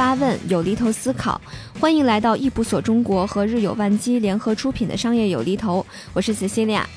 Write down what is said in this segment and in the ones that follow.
发问，有厘头思考，欢迎来到易普所中国和日有万机联合出品的商业有厘头，我是紫西利亚。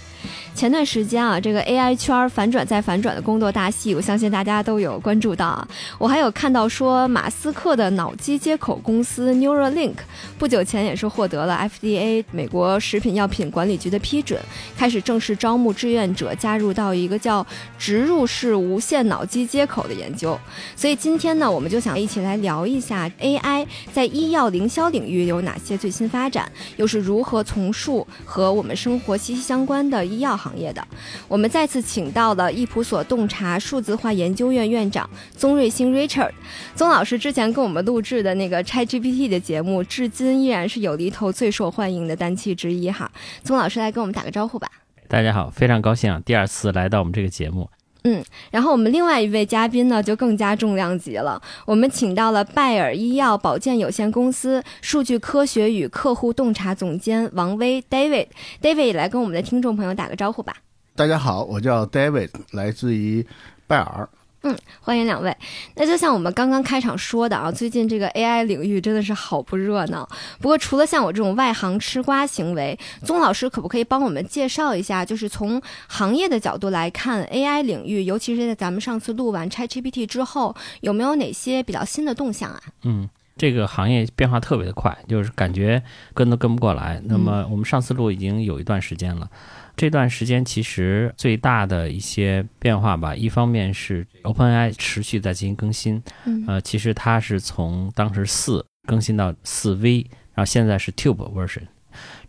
前段时间啊，这个 AI 圈反转再反转的工作大戏，我相信大家都有关注到啊。我还有看到说，马斯克的脑机接口公司 Neuralink 不久前也是获得了 FDA 美国食品药品管理局的批准，开始正式招募志愿者加入到一个叫植入式无线脑机接口的研究。所以今天呢，我们就想一起来聊一下 AI 在医药营销领域有哪些最新发展，又是如何从事和我们生活息息相关的医药。行业的，我们再次请到了易普所洞察数字化研究院院长宗瑞星 Richard，宗老师之前跟我们录制的那个 ChatGPT 的节目，至今依然是有厘头最受欢迎的单期之一哈。宗老师来跟我们打个招呼吧。大家好，非常高兴啊，第二次来到我们这个节目。嗯，然后我们另外一位嘉宾呢，就更加重量级了。我们请到了拜耳医药保健有限公司数据科学与客户洞察总监王威 David。David 来跟我们的听众朋友打个招呼吧。大家好，我叫 David，来自于拜耳。嗯，欢迎两位。那就像我们刚刚开场说的啊，最近这个 AI 领域真的是好不热闹。不过除了像我这种外行吃瓜行为，宗老师可不可以帮我们介绍一下，就是从行业的角度来看，AI 领域，尤其是在咱们上次录完 ChatGPT 之后，有没有哪些比较新的动向啊？嗯，这个行业变化特别的快，就是感觉跟都跟不过来。那么我们上次录已经有一段时间了。这段时间其实最大的一些变化吧，一方面是 OpenAI 持续在进行更新，呃，其实它是从当时四更新到四 V，然后现在是 Tube version。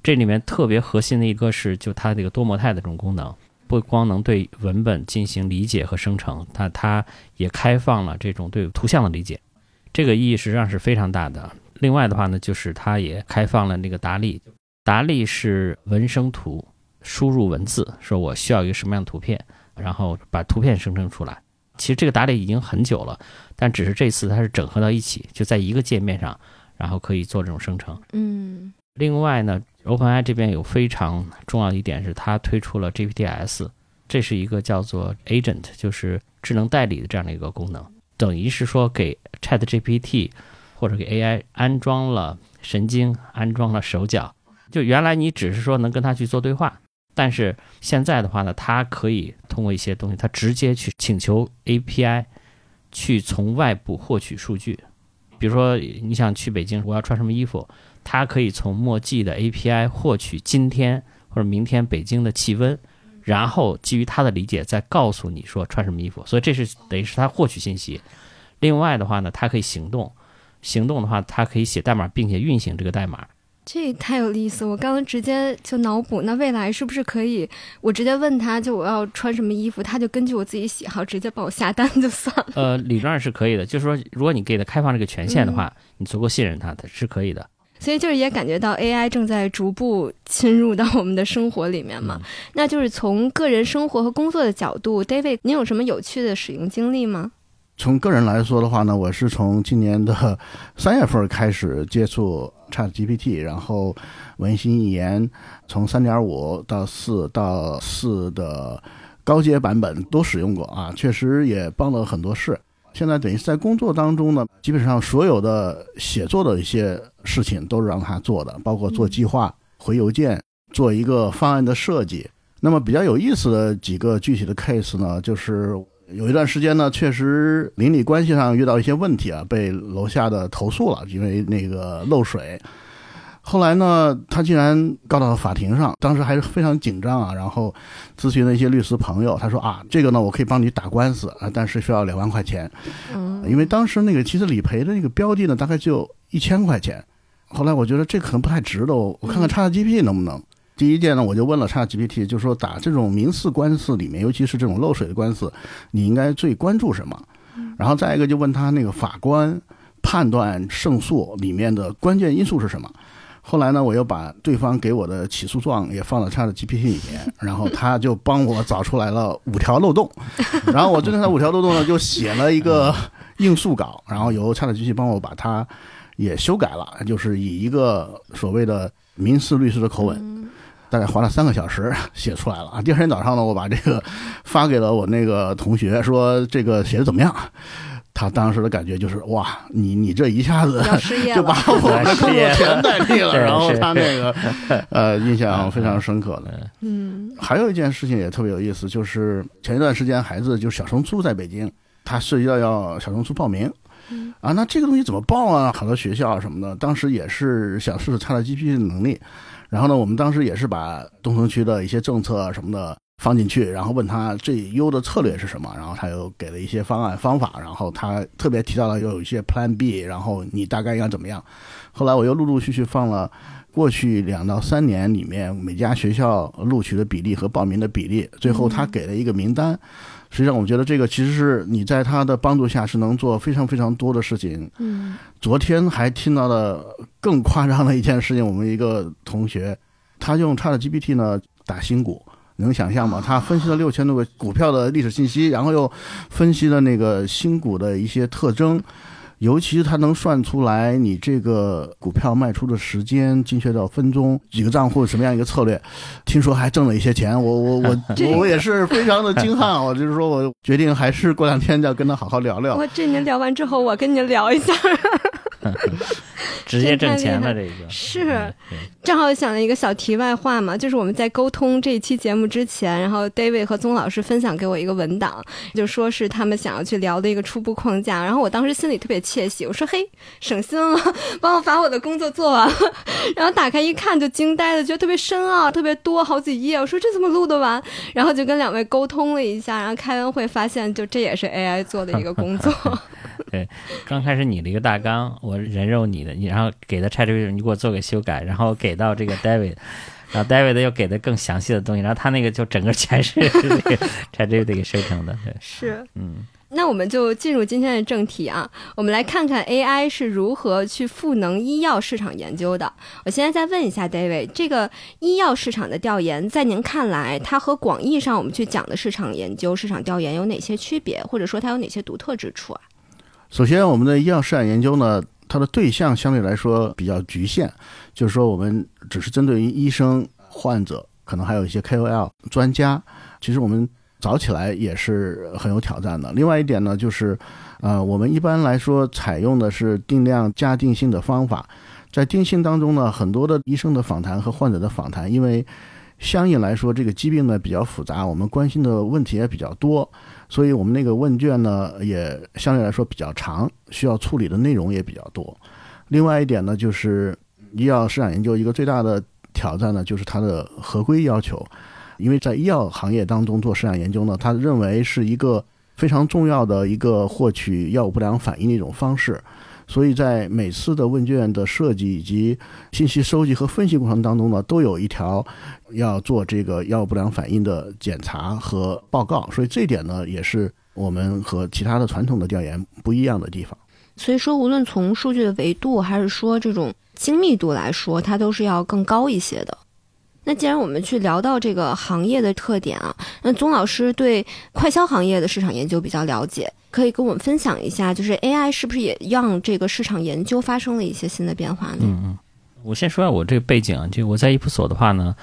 这里面特别核心的一个是，就它这个多模态的这种功能，不光能对文本进行理解和生成，它它也开放了这种对图像的理解，这个意义实际上是非常大的。另外的话呢，就是它也开放了那个达利，达利是文生图。输入文字，说我需要一个什么样的图片，然后把图片生成出来。其实这个打理已经很久了，但只是这次它是整合到一起，就在一个界面上，然后可以做这种生成。嗯。另外呢，OpenAI 这边有非常重要的一点是，它推出了 GPTs，这是一个叫做 Agent，就是智能代理的这样的一个功能，等于是说给 ChatGPT 或者给 AI 安装了神经，安装了手脚。就原来你只是说能跟它去做对话。但是现在的话呢，它可以通过一些东西，它直接去请求 API 去从外部获取数据。比如说，你想去北京，我要穿什么衣服，它可以从墨迹的 API 获取今天或者明天北京的气温，然后基于它的理解再告诉你说穿什么衣服。所以这是等于是它获取信息。另外的话呢，它可以行动，行动的话，它可以写代码并且运行这个代码。这太有意思！我刚刚直接就脑补，那未来是不是可以，我直接问他就我要穿什么衣服，他就根据我自己喜好直接帮我下单就算了。呃，理论上是可以的，就是说如果你给他开放这个权限的话，你足够信任他，他是可以的。所以就是也感觉到 AI 正在逐步侵入到我们的生活里面嘛。那就是从个人生活和工作的角度，David，您有什么有趣的使用经历吗？从个人来说的话呢，我是从今年的三月份开始接触 Chat GPT，然后文心一言从三点五到四到四的高阶版本都使用过啊，确实也帮了很多事。现在等于是在工作当中呢，基本上所有的写作的一些事情都是让他做的，包括做计划、回邮件、做一个方案的设计。那么比较有意思的几个具体的 case 呢，就是。有一段时间呢，确实邻里关系上遇到一些问题啊，被楼下的投诉了，因为那个漏水。后来呢，他竟然告到法庭上，当时还是非常紧张啊。然后咨询了一些律师朋友，他说啊，这个呢，我可以帮你打官司啊，但是需要两万块钱。嗯，因为当时那个其实理赔的那个标的呢，大概就一千块钱。后来我觉得这可能不太值得，我我看看叉 G P 能不能。第一件呢，我就问了 ChatGPT，就说打这种民事官司里面，尤其是这种漏水的官司，你应该最关注什么？然后再一个就问他那个法官判断胜诉里面的关键因素是什么？后来呢，我又把对方给我的起诉状也放到 ChatGPT 里面，然后他就帮我找出来了五条漏洞，然后我针对那五条漏洞呢，就写了一个应诉稿，然后由 ChatGPT 帮我把它也修改了，就是以一个所谓的民事律师的口吻。大概花了三个小时 写出来了啊！第二天早上呢，我把这个 发给了我那个同学，说这个写的怎么样？他当时的感觉就是哇，你你这一下子 就把，我的工作全代替了，然后是他那个呃印象非常深刻的。嗯还有一件事情也特别有意思，就是前一段时间孩子就是小升初在北京，他涉及到要小升初报名。嗯啊，那这个东西怎么报啊？好多学校什么的，当时也是想试试 ChatGPT 的能力。然后呢，我们当时也是把东城区的一些政策什么的放进去，然后问他最优的策略是什么，然后他又给了一些方案方法，然后他特别提到了要有一些 Plan B，然后你大概应该怎么样。后来我又陆陆续续放了过去两到三年里面每家学校录取的比例和报名的比例，最后他给了一个名单。实际上，我觉得这个其实是你在他的帮助下是能做非常非常多的事情。嗯昨天还听到了更夸张的一件事情，我们一个同学，他用 ChatGPT 呢打新股，能想象吗？他分析了六千多个股票的历史信息，然后又分析了那个新股的一些特征。尤其是他能算出来你这个股票卖出的时间，精确到分钟，几个账户什么样一个策略，听说还挣了一些钱。我我我 我也是非常的 惊叹，我就是说我决定还是过两天要跟他好好聊聊。我这您聊完之后，我跟您聊一下。直接挣钱了，这这个 是正好想了一个小题外话嘛，就是我们在沟通这一期节目之前，然后 David 和宗老师分享给我一个文档，就说是他们想要去聊的一个初步框架。然后我当时心里特别窃喜，我说嘿，省心了，帮我把我的工作做完了。然后打开一看就惊呆了，觉得特别深奥，特别多，好几页。我说这怎么录得完？然后就跟两位沟通了一下，然后开完会发现，就这也是 AI 做的一个工作。对刚开始拟了一个大纲，我人肉你的，你然后给的 ChatGPT，你给我做个修改，然后给到这个 David，然后 David 又给的更详细的东西，然后他那个就整个全是这个 ChatGPT 给生成的，对，是。嗯。那我们就进入今天的正题啊，我们来看看 AI 是如何去赋能医药市场研究的。我现在再问一下 David，这个医药市场的调研，在您看来，它和广义上我们去讲的市场研究、市场调研有哪些区别，或者说它有哪些独特之处啊？首先，我们的医药市场研究呢，它的对象相对来说比较局限，就是说我们只是针对于医生、患者，可能还有一些 KOL 专家。其实我们早起来也是很有挑战的。另外一点呢，就是呃，我们一般来说采用的是定量加定性的方法，在定性当中呢，很多的医生的访谈和患者的访谈，因为相应来说这个疾病呢比较复杂，我们关心的问题也比较多。所以我们那个问卷呢，也相对来说比较长，需要处理的内容也比较多。另外一点呢，就是医药市场研究一个最大的挑战呢，就是它的合规要求。因为在医药行业当中做市场研究呢，他认为是一个非常重要的一个获取药物不良反应的一种方式。所以在每次的问卷的设计以及信息收集和分析过程当中呢，都有一条要做这个药物不良反应的检查和报告。所以这一点呢，也是我们和其他的传统的调研不一样的地方。所以说，无论从数据的维度，还是说这种精密度来说，它都是要更高一些的。那既然我们去聊到这个行业的特点啊，那宗老师对快消行业的市场研究比较了解，可以跟我们分享一下，就是 AI 是不是也让这个市场研究发生了一些新的变化呢？嗯嗯，我先说下我这个背景啊，就我在伊普所的话呢，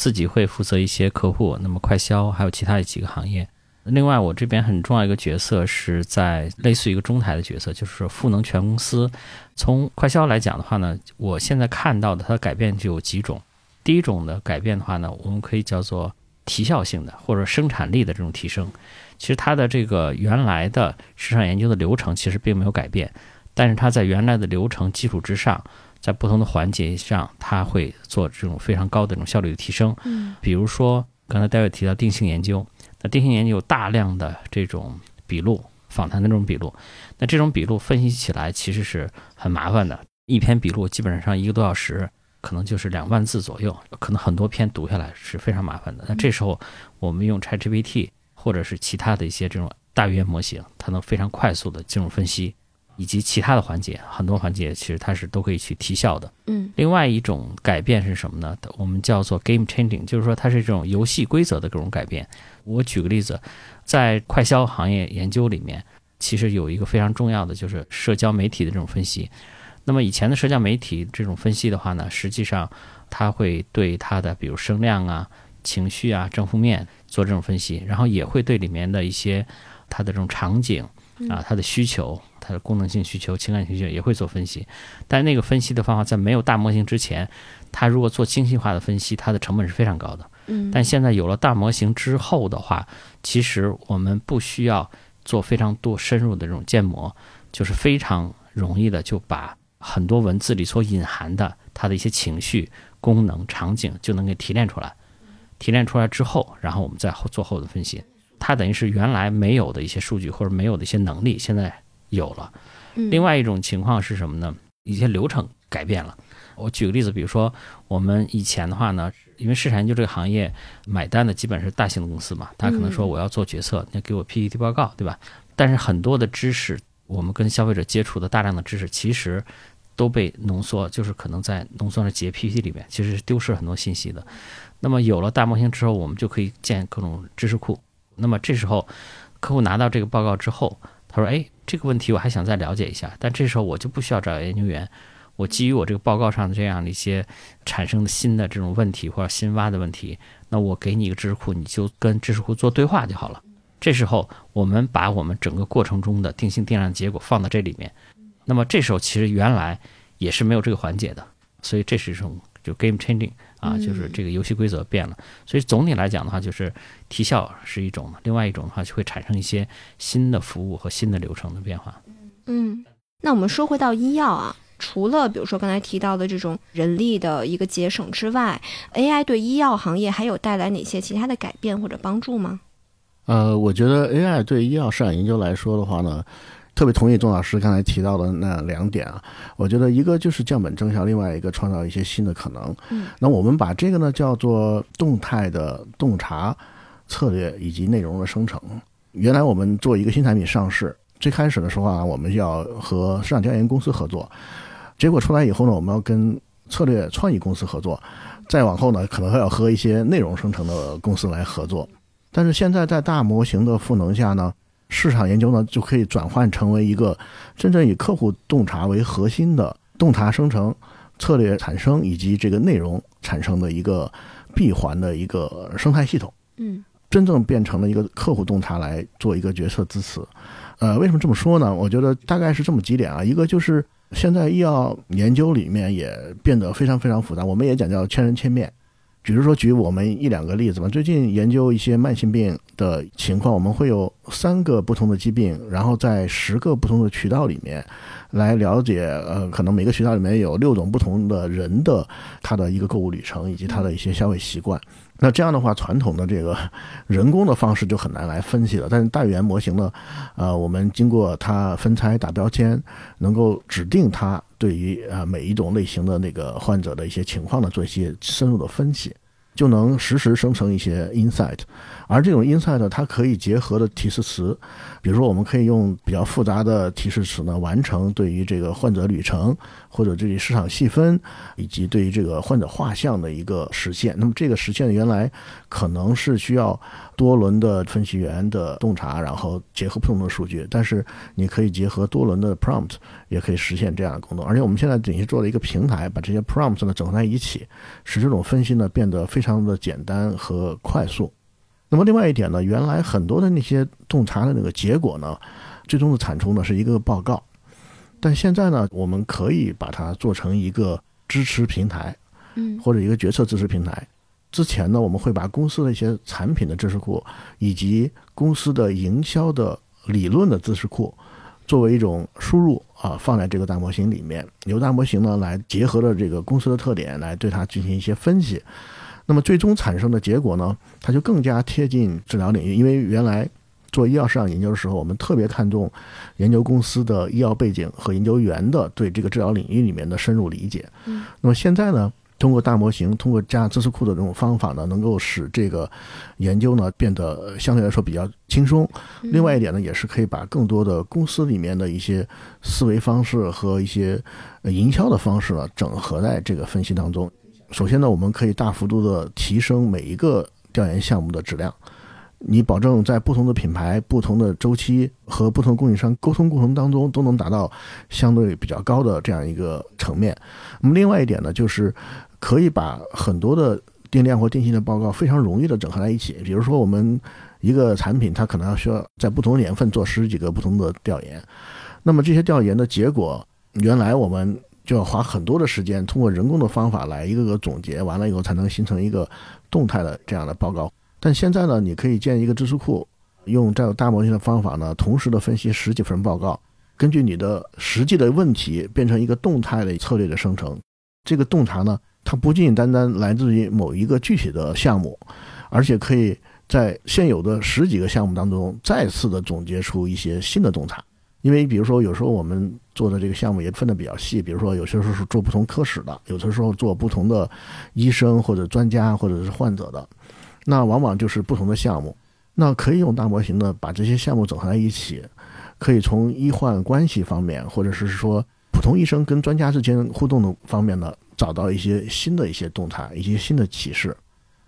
自己会负责一些客户，那么快消还有其他的几个行业。另外，我这边很重要一个角色是在类似于一个中台的角色，就是赋能全公司。从快消来讲的话呢，我现在看到的它的改变就有几种。第一种的改变的话呢，我们可以叫做提效性的或者生产力的这种提升。其实它的这个原来的市场研究的流程其实并没有改变，但是它在原来的流程基础之上，在不同的环节上，它会做这种非常高的这种效率的提升。嗯比如说刚才戴维提到定性研究，那定性研究有大量的这种笔录、访谈的这种笔录，那这种笔录分析起来其实是很麻烦的，一篇笔录基本上一个多小时。可能就是两万字左右，可能很多篇读下来是非常麻烦的。那这时候我们用 ChatGPT 或者是其他的一些这种大语言模型，它能非常快速的进入分析，以及其他的环节，很多环节其实它是都可以去提效的。嗯另外一种改变是什么呢？我们叫做 game changing，就是说它是这种游戏规则的各种改变。我举个例子，在快消行业研究里面，其实有一个非常重要的就是社交媒体的这种分析。那么以前的社交媒体这种分析的话呢，实际上它会对它的比如声量啊、情绪啊、正负面做这种分析，然后也会对里面的一些它的这种场景，啊，它的需求、它的功能性需求、情感需求也会做分析。但那个分析的方法在没有大模型之前，它如果做精细化的分析，它的成本是非常高的。嗯，但现在有了大模型之后的话，其实我们不需要做非常多深入的这种建模，就是非常容易的就把很多文字里所隐含的它的一些情绪、功能、场景就能给提炼出来。提炼出来之后，然后我们再后做后的分析。它等于是原来没有的一些数据或者没有的一些能力，现在有了。嗯另外一种情况是什么呢？一些流程改变了。我举个例子，比如说我们以前的话呢，因为市场研究这个行业买单的基本是大型的公司嘛，他可能说我要做决策，你要给我 PPT 报告，对吧？但是很多的知识，我们跟消费者接触的大量的知识，其实都被浓缩，就是可能在浓缩的几页 PPT 里面，其实是丢失很多信息的。那么有了大模型之后，我们就可以建各种知识库。那么这时候，客户拿到这个报告之后，他说：“哎，这个问题我还想再了解一下。”但这时候我就不需要找研究员，我基于我这个报告上的这样的一些产生的新的这种问题或者新挖的问题，那我给你一个知识库，你就跟知识库做对话就好了。这时候我们把我们整个过程中的定性定量结果放到这里面，那么这时候其实原来也是没有这个环节的，所以这是一种就 game changing 啊，嗯就是这个游戏规则变了。所以总体来讲的话，就是提效是一种，另外一种的话就会产生一些新的服务和新的流程的变化。嗯，那我们说回到医药啊，除了比如说刚才提到的这种人力的一个节省之外，AI 对医药行业还有带来哪些其他的改变或者帮助吗？呃，我觉得 AI 对医药市场研究来说的话呢，特别同意钟老师刚才提到的那两点啊。我觉得一个就是降本增效，另外一个创造一些新的可能。嗯，那我们把这个呢叫做动态的洞察策略以及内容的生成。原来我们做一个新产品上市，最开始的时候啊，我们要和市场调研公司合作，结果出来以后呢，我们要跟策略创意公司合作，再往后呢，可能还要和一些内容生成的公司来合作。但是现在在大模型的赋能下呢，市场研究呢就可以转换成为一个真正以客户洞察为核心的洞察生成、策略产生以及这个内容产生的一个闭环的一个生态系统。嗯真正变成了一个客户洞察来做一个决策支持。呃，为什么这么说呢？我觉得大概是这么几点啊，一个就是现在医药研究里面也变得非常非常复杂，我们也讲叫千人千面。比如说，举我们一两个例子吧。最近研究一些慢性病的情况，我们会有三个不同的疾病，然后在十个不同的渠道里面来了解，呃，可能每个渠道里面有六种不同的人的他的一个购物旅程以及他的一些消费习惯。那这样的话，传统的这个人工的方式就很难来分析了。但是大语言模型呢，呃，我们经过它分拆打标签，能够指定它对于啊每一种类型的那个患者的一些情况呢做一些深入的分析，就能实时生成一些 insight。而这种 insight 它可以结合的提示词，比如说我们可以用比较复杂的提示词呢，完成对于这个患者旅程或者对于市场细分以及对于这个患者画像的一个实现。那么这个实现原来可能是需要多轮的分析员的洞察，然后结合不同的数据，但是你可以结合多轮的 prompt，也可以实现这样的功能。而且我们现在等于做了一个平台，把这些 prompt 呢整合在一起，使这种分析呢变得非常的简单和快速。那么另外一点呢，原来很多的那些洞察的那个结果呢，最终的产出呢是一个报告，但现在呢，我们可以把它做成一个支持平台，嗯或者一个决策支持平台。之前呢，我们会把公司的一些产品的知识库，以及公司的营销的理论的知识库，作为一种输入啊，放在这个大模型里面，由大模型呢来结合了这个公司的特点，来对它进行一些分析。那么最终产生的结果呢，它就更加贴近治疗领域，因为原来做医药市场研究的时候，我们特别看重研究公司的医药背景和研究员的对这个治疗领域里面的深入理解。嗯，那么现在呢，通过大模型，通过加知识库的这种方法呢，能够使这个研究呢变得呃相对来说比较轻松。嗯另外一点呢，也是可以把更多的公司里面的一些思维方式和一些呃营销的方式呢，整合在这个分析当中。首先呢，我们可以大幅度的提升每一个调研项目的质量。你保证在不同的品牌、不同的周期和不同供应商沟通过程当中，都能达到相对比较高的这样一个层面。那么另外一点呢，就是可以把很多的定量或定性的报告非常容易的整合在一起。比如说，我们一个产品它可能要需要在不同年份做十几个不同的调研，那么这些调研的结果，原来我们就要花很多的时间，通过人工的方法来一个个总结，完了以后才能形成一个动态的这样的报告。但现在呢，你可以建一个知识库，用这大模型的方法呢，同时的分析十几份报告，根据你的实际的问题，变成一个动态的策略的生成。这个洞察呢，它不仅仅单单来自于某一个具体的项目，而且可以在现有的十几个项目当中，再次的总结出一些新的洞察。因为比如说，有时候我们做的这个项目也分的比较细，比如说有些时候是做不同科室的，有的时候做不同的医生或者专家或者是患者的，那往往就是不同的项目。那可以用大模型呢，把这些项目整合在一起，可以从医患关系方面，或者是说。普通医生跟专家之间互动的方面呢，找到一些新的一些动态，一些新的启示，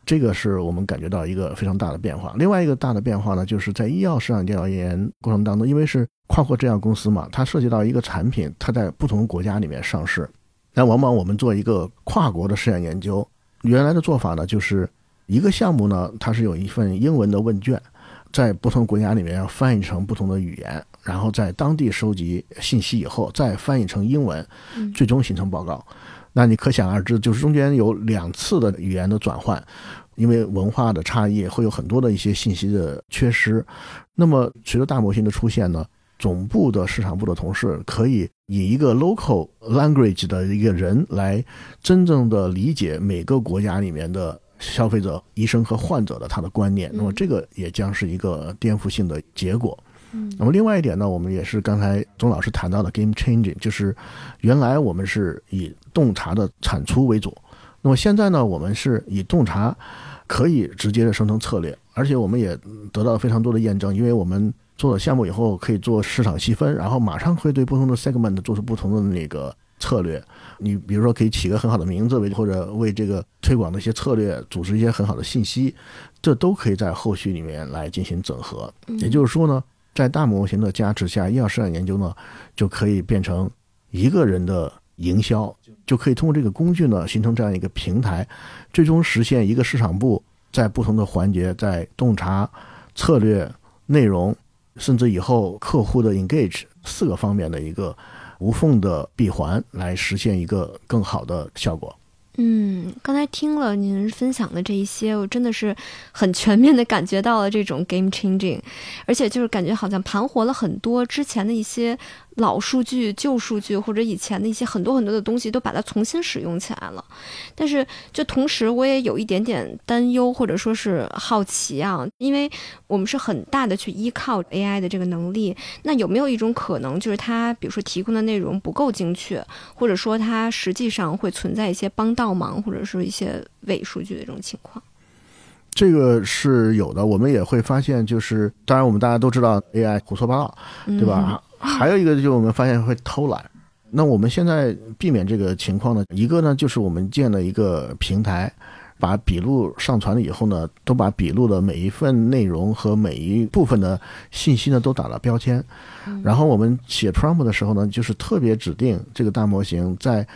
这个是我们感觉到一个非常大的变化。另外一个大的变化呢，就是在医药市场调研过程当中，因为是跨国制药公司嘛，它涉及到一个产品，它在不同国家里面上市，那往往我们做一个跨国的试验研究，原来的做法呢，就是一个项目呢，它是有一份英文的问卷。在不同国家里面要翻译成不同的语言，然后在当地收集信息以后，再翻译成英文，最终形成报告。那你可想而知，就是中间有两次的语言的转换，因为文化的差异，会有很多的一些信息的缺失。那么随着大模型的出现呢，总部的市场部的同事可以以一个 local language 的一个人来真正的理解每个国家里面的。消费者、医生和患者的他的观念，那么这个也将是一个颠覆性的结果。嗯，那么另外一点呢，我们也是刚才钟老师谈到的 game changing，就是原来我们是以洞察的产出为主，那么现在呢，我们是以洞察可以直接的生成策略，而且我们也得到了非常多的验证，因为我们做了项目以后可以做市场细分，然后马上会对不同的 segment 做出不同的那个。策略，你比如说可以起个很好的名字，为或者为这个推广的一些策略组织一些很好的信息，这都可以在后续里面来进行整合。也就是说呢，在大模型的加持下，医药市场研究呢就可以变成一个人的营销，就可以通过这个工具呢形成这样一个平台，最终实现一个市场部在不同的环节，在洞察、策略、内容，甚至以后客户的 engage 四个方面的一个。无缝的闭环来实现一个更好的效果。嗯，刚才听了您分享的这一些，我真的是很全面的感觉到了这种 game changing，而且就是感觉好像盘活了很多之前的一些。老数据、旧数据或者以前的一些很多很多的东西，都把它重新使用起来了。但是，就同时我也有一点点担忧，或者说是好奇啊，因为我们是很大的去依靠 AI 的这个能力。那有没有一种可能，就是它比如说提供的内容不够精确，或者说它实际上会存在一些帮倒忙，或者是一些伪数据的这种情况？这个是有的，我们也会发现，就是当然我们大家都知道 AI 胡说八道，对吧？还有一个就是我们发现会偷懒，那我们现在避免这个情况呢？一个呢就是我们建了一个平台，把笔录上传了以后呢，都把笔录的每一份内容和每一部分的信息呢都打了标签，然后我们写 prompt 的时候呢，就是特别指定这个大模型在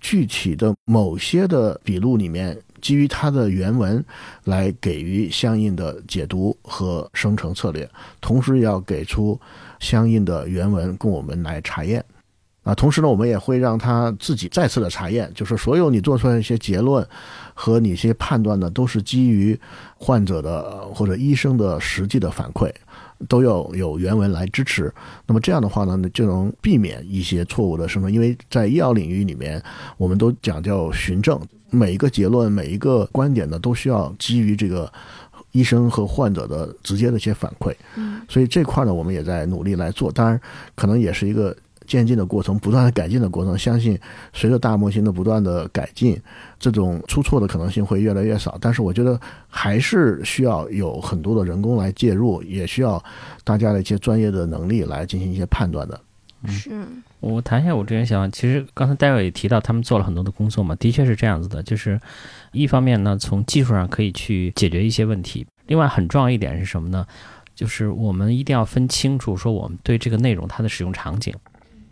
具体的某些的笔录里面，基于它的原文来给予相应的解读和生成策略，同时要给出。相应的原文供我们来查验，啊，同时呢，我们也会让他自己再次的查验，就是所有你做出来一些结论和你一些判断呢，都是基于患者的或者医生的实际的反馈，都要有原文来支持。那么这样的话呢，就能避免一些错误的生成，因为在医药领域里面，我们都讲叫循证，每一个结论、每一个观点呢，都需要基于这个。医生和患者的直接的一些反馈，嗯，所以这块呢，我们也在努力来做。当然，可能也是一个渐进的过程，不断的改进的过程。相信随着大模型的不断的改进，这种出错的可能性会越来越少。但是，我觉得还是需要有很多的人工来介入，也需要大家的一些专业的能力来进行一些判断的。是我谈一下我这边想法。其实刚才戴维也提到，他们做了很多的工作嘛，的确是这样子的。就是一方面呢，从技术上可以去解决一些问题；另外很重要一点是什么呢？就是我们一定要分清楚，说我们对这个内容它的使用场景。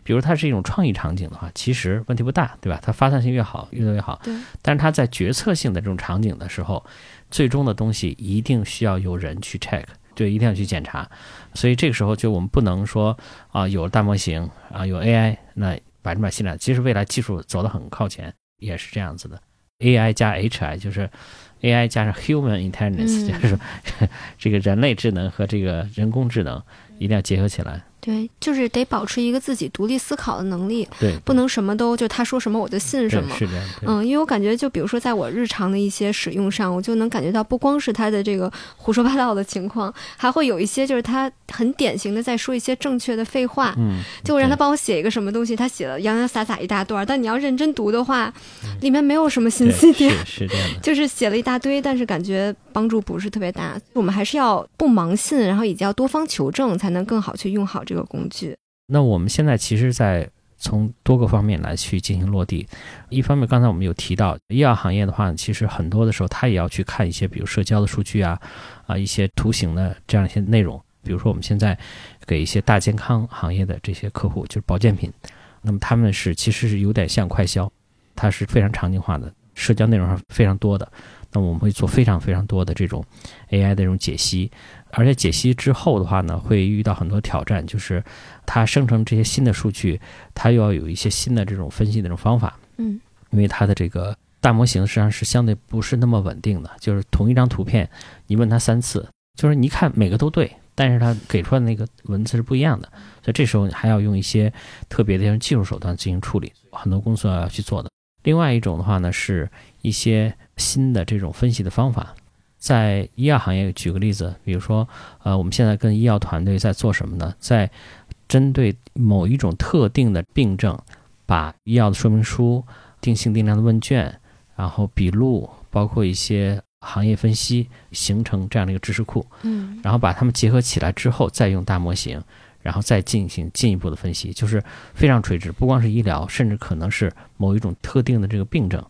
比如它是一种创意场景的话，其实问题不大，对吧？它发散性越好，越多越好。对。但是它在决策性的这种场景的时候，最终的东西一定需要有人去 check。对，一定要去检查。所以这个时候就我们不能说啊，有大模型啊，有 AI，那百分百信赖。其实未来技术走得很靠前，也是这样子的。AI 加 HI 就是 AI 加上 Human Intelligence，就是 这个人类智能和这个人工智能一定要结合起来。对，就是得保持一个自己独立思考的能力，对，不能什么都就他说什么我就信什么，是的，嗯，因为我感觉就比如说在我日常的一些使用上，我就能感觉到不光是他的这个胡说八道的情况，还会有一些就是他很典型的在说一些正确的废话，嗯，就我让他帮我写一个什么东西，他写了洋洋洒洒一大段，但你要认真读的话，里面没有什么信息点，是这样的，就是写了一大堆，但是感觉帮助不是特别大，我们还是要不盲信，然后以及要多方求证，才能更好去用好这个工具。那我们现在其实，在从多个方面来去进行落地。一方面，刚才我们有提到医药行业的话，其实很多的时候，它也要去看一些，比如社交的数据啊，啊，一些图形的这样一些内容。比如说，我们现在给一些大健康行业的这些客户，就是保健品，那么他们是其实是有点像快销，它是非常场景化的，社交内容上非常多的。那我们会做非常非常多的这种 AI 的这种解析。而且解析之后的话呢，会遇到很多挑战，就是它生成这些新的数据，它又要有一些新的这种分析的这种方法。嗯，因为它的这个大模型实际上是相对不是那么稳定的，就是同一张图片，你问它三次，就是你看每个都对，但是它给出来的那个文字是不一样的，所以这时候你还要用一些特别的技术手段进行处理，很多工作要去做的。另外一种的话呢，是一些新的这种分析的方法。在医药行业，举个例子，比如说，呃，我们现在跟医药团队在做什么呢？在针对某一种特定的病症，把医药的说明书、定性定量的问卷，然后笔录，包括一些行业分析，形成这样的一个知识库。嗯，然后把它们结合起来之后，再用大模型，然后再进行进一步的分析，就是非常垂直，不光是医疗，甚至可能是某一种特定的这个病症。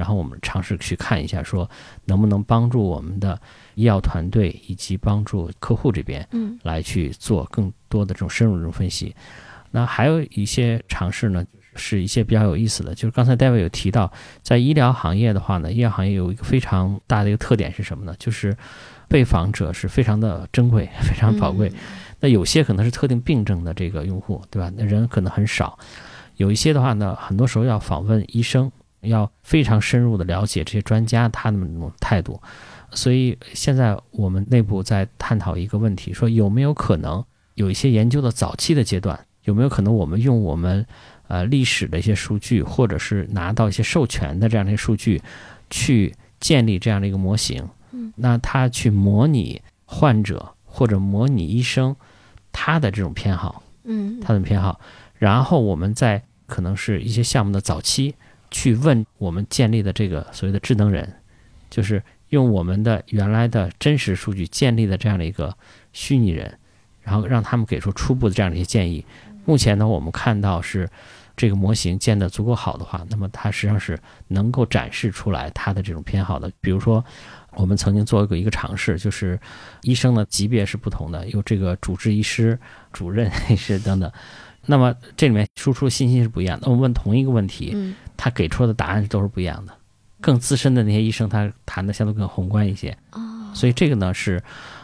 然后我们尝试去看一下，说能不能帮助我们的医药团队以及帮助客户这边，嗯，来去做更多的这种深入这种分析。那还有一些尝试呢，是一些比较有意思的，就是刚才 David 有提到，在医疗行业的话呢，医药行业有一个非常大的一个特点是什么呢？就是被访者是非常的珍贵、非常宝贵。那有些可能是特定病症的这个用户，对吧？那人可能很少。有一些的话呢，很多时候要访问医生。要非常深入的了解这些专家他们那种态度，所以现在我们内部在探讨一个问题，说有没有可能有一些研究的早期的阶段，有没有可能我们用我们呃历史的一些数据，或者是拿到一些授权的这样的一些数据，去建立这样的一个模型，嗯，那他去模拟患者或者模拟医生他的这种偏好，嗯，他的偏好，然后我们在可能是一些项目的早期。去问我们建立的这个所谓的智能人，就是用我们的原来的真实数据建立的这样的一个虚拟人，然后让他们给出初步的这样的一些建议。目前呢，我们看到是这个模型建的足够好的话，那么它实际上是能够展示出来它的这种偏好的。比如说，我们曾经做过一个尝试，就是医生的级别是不同的，有这个主治医师、主任 医师等等。那么这里面输出信息是不一样的。我们问同一个问题，他给出的答案都是不一样的。更资深的那些医生，他谈的相对更宏观一些。所以这个呢是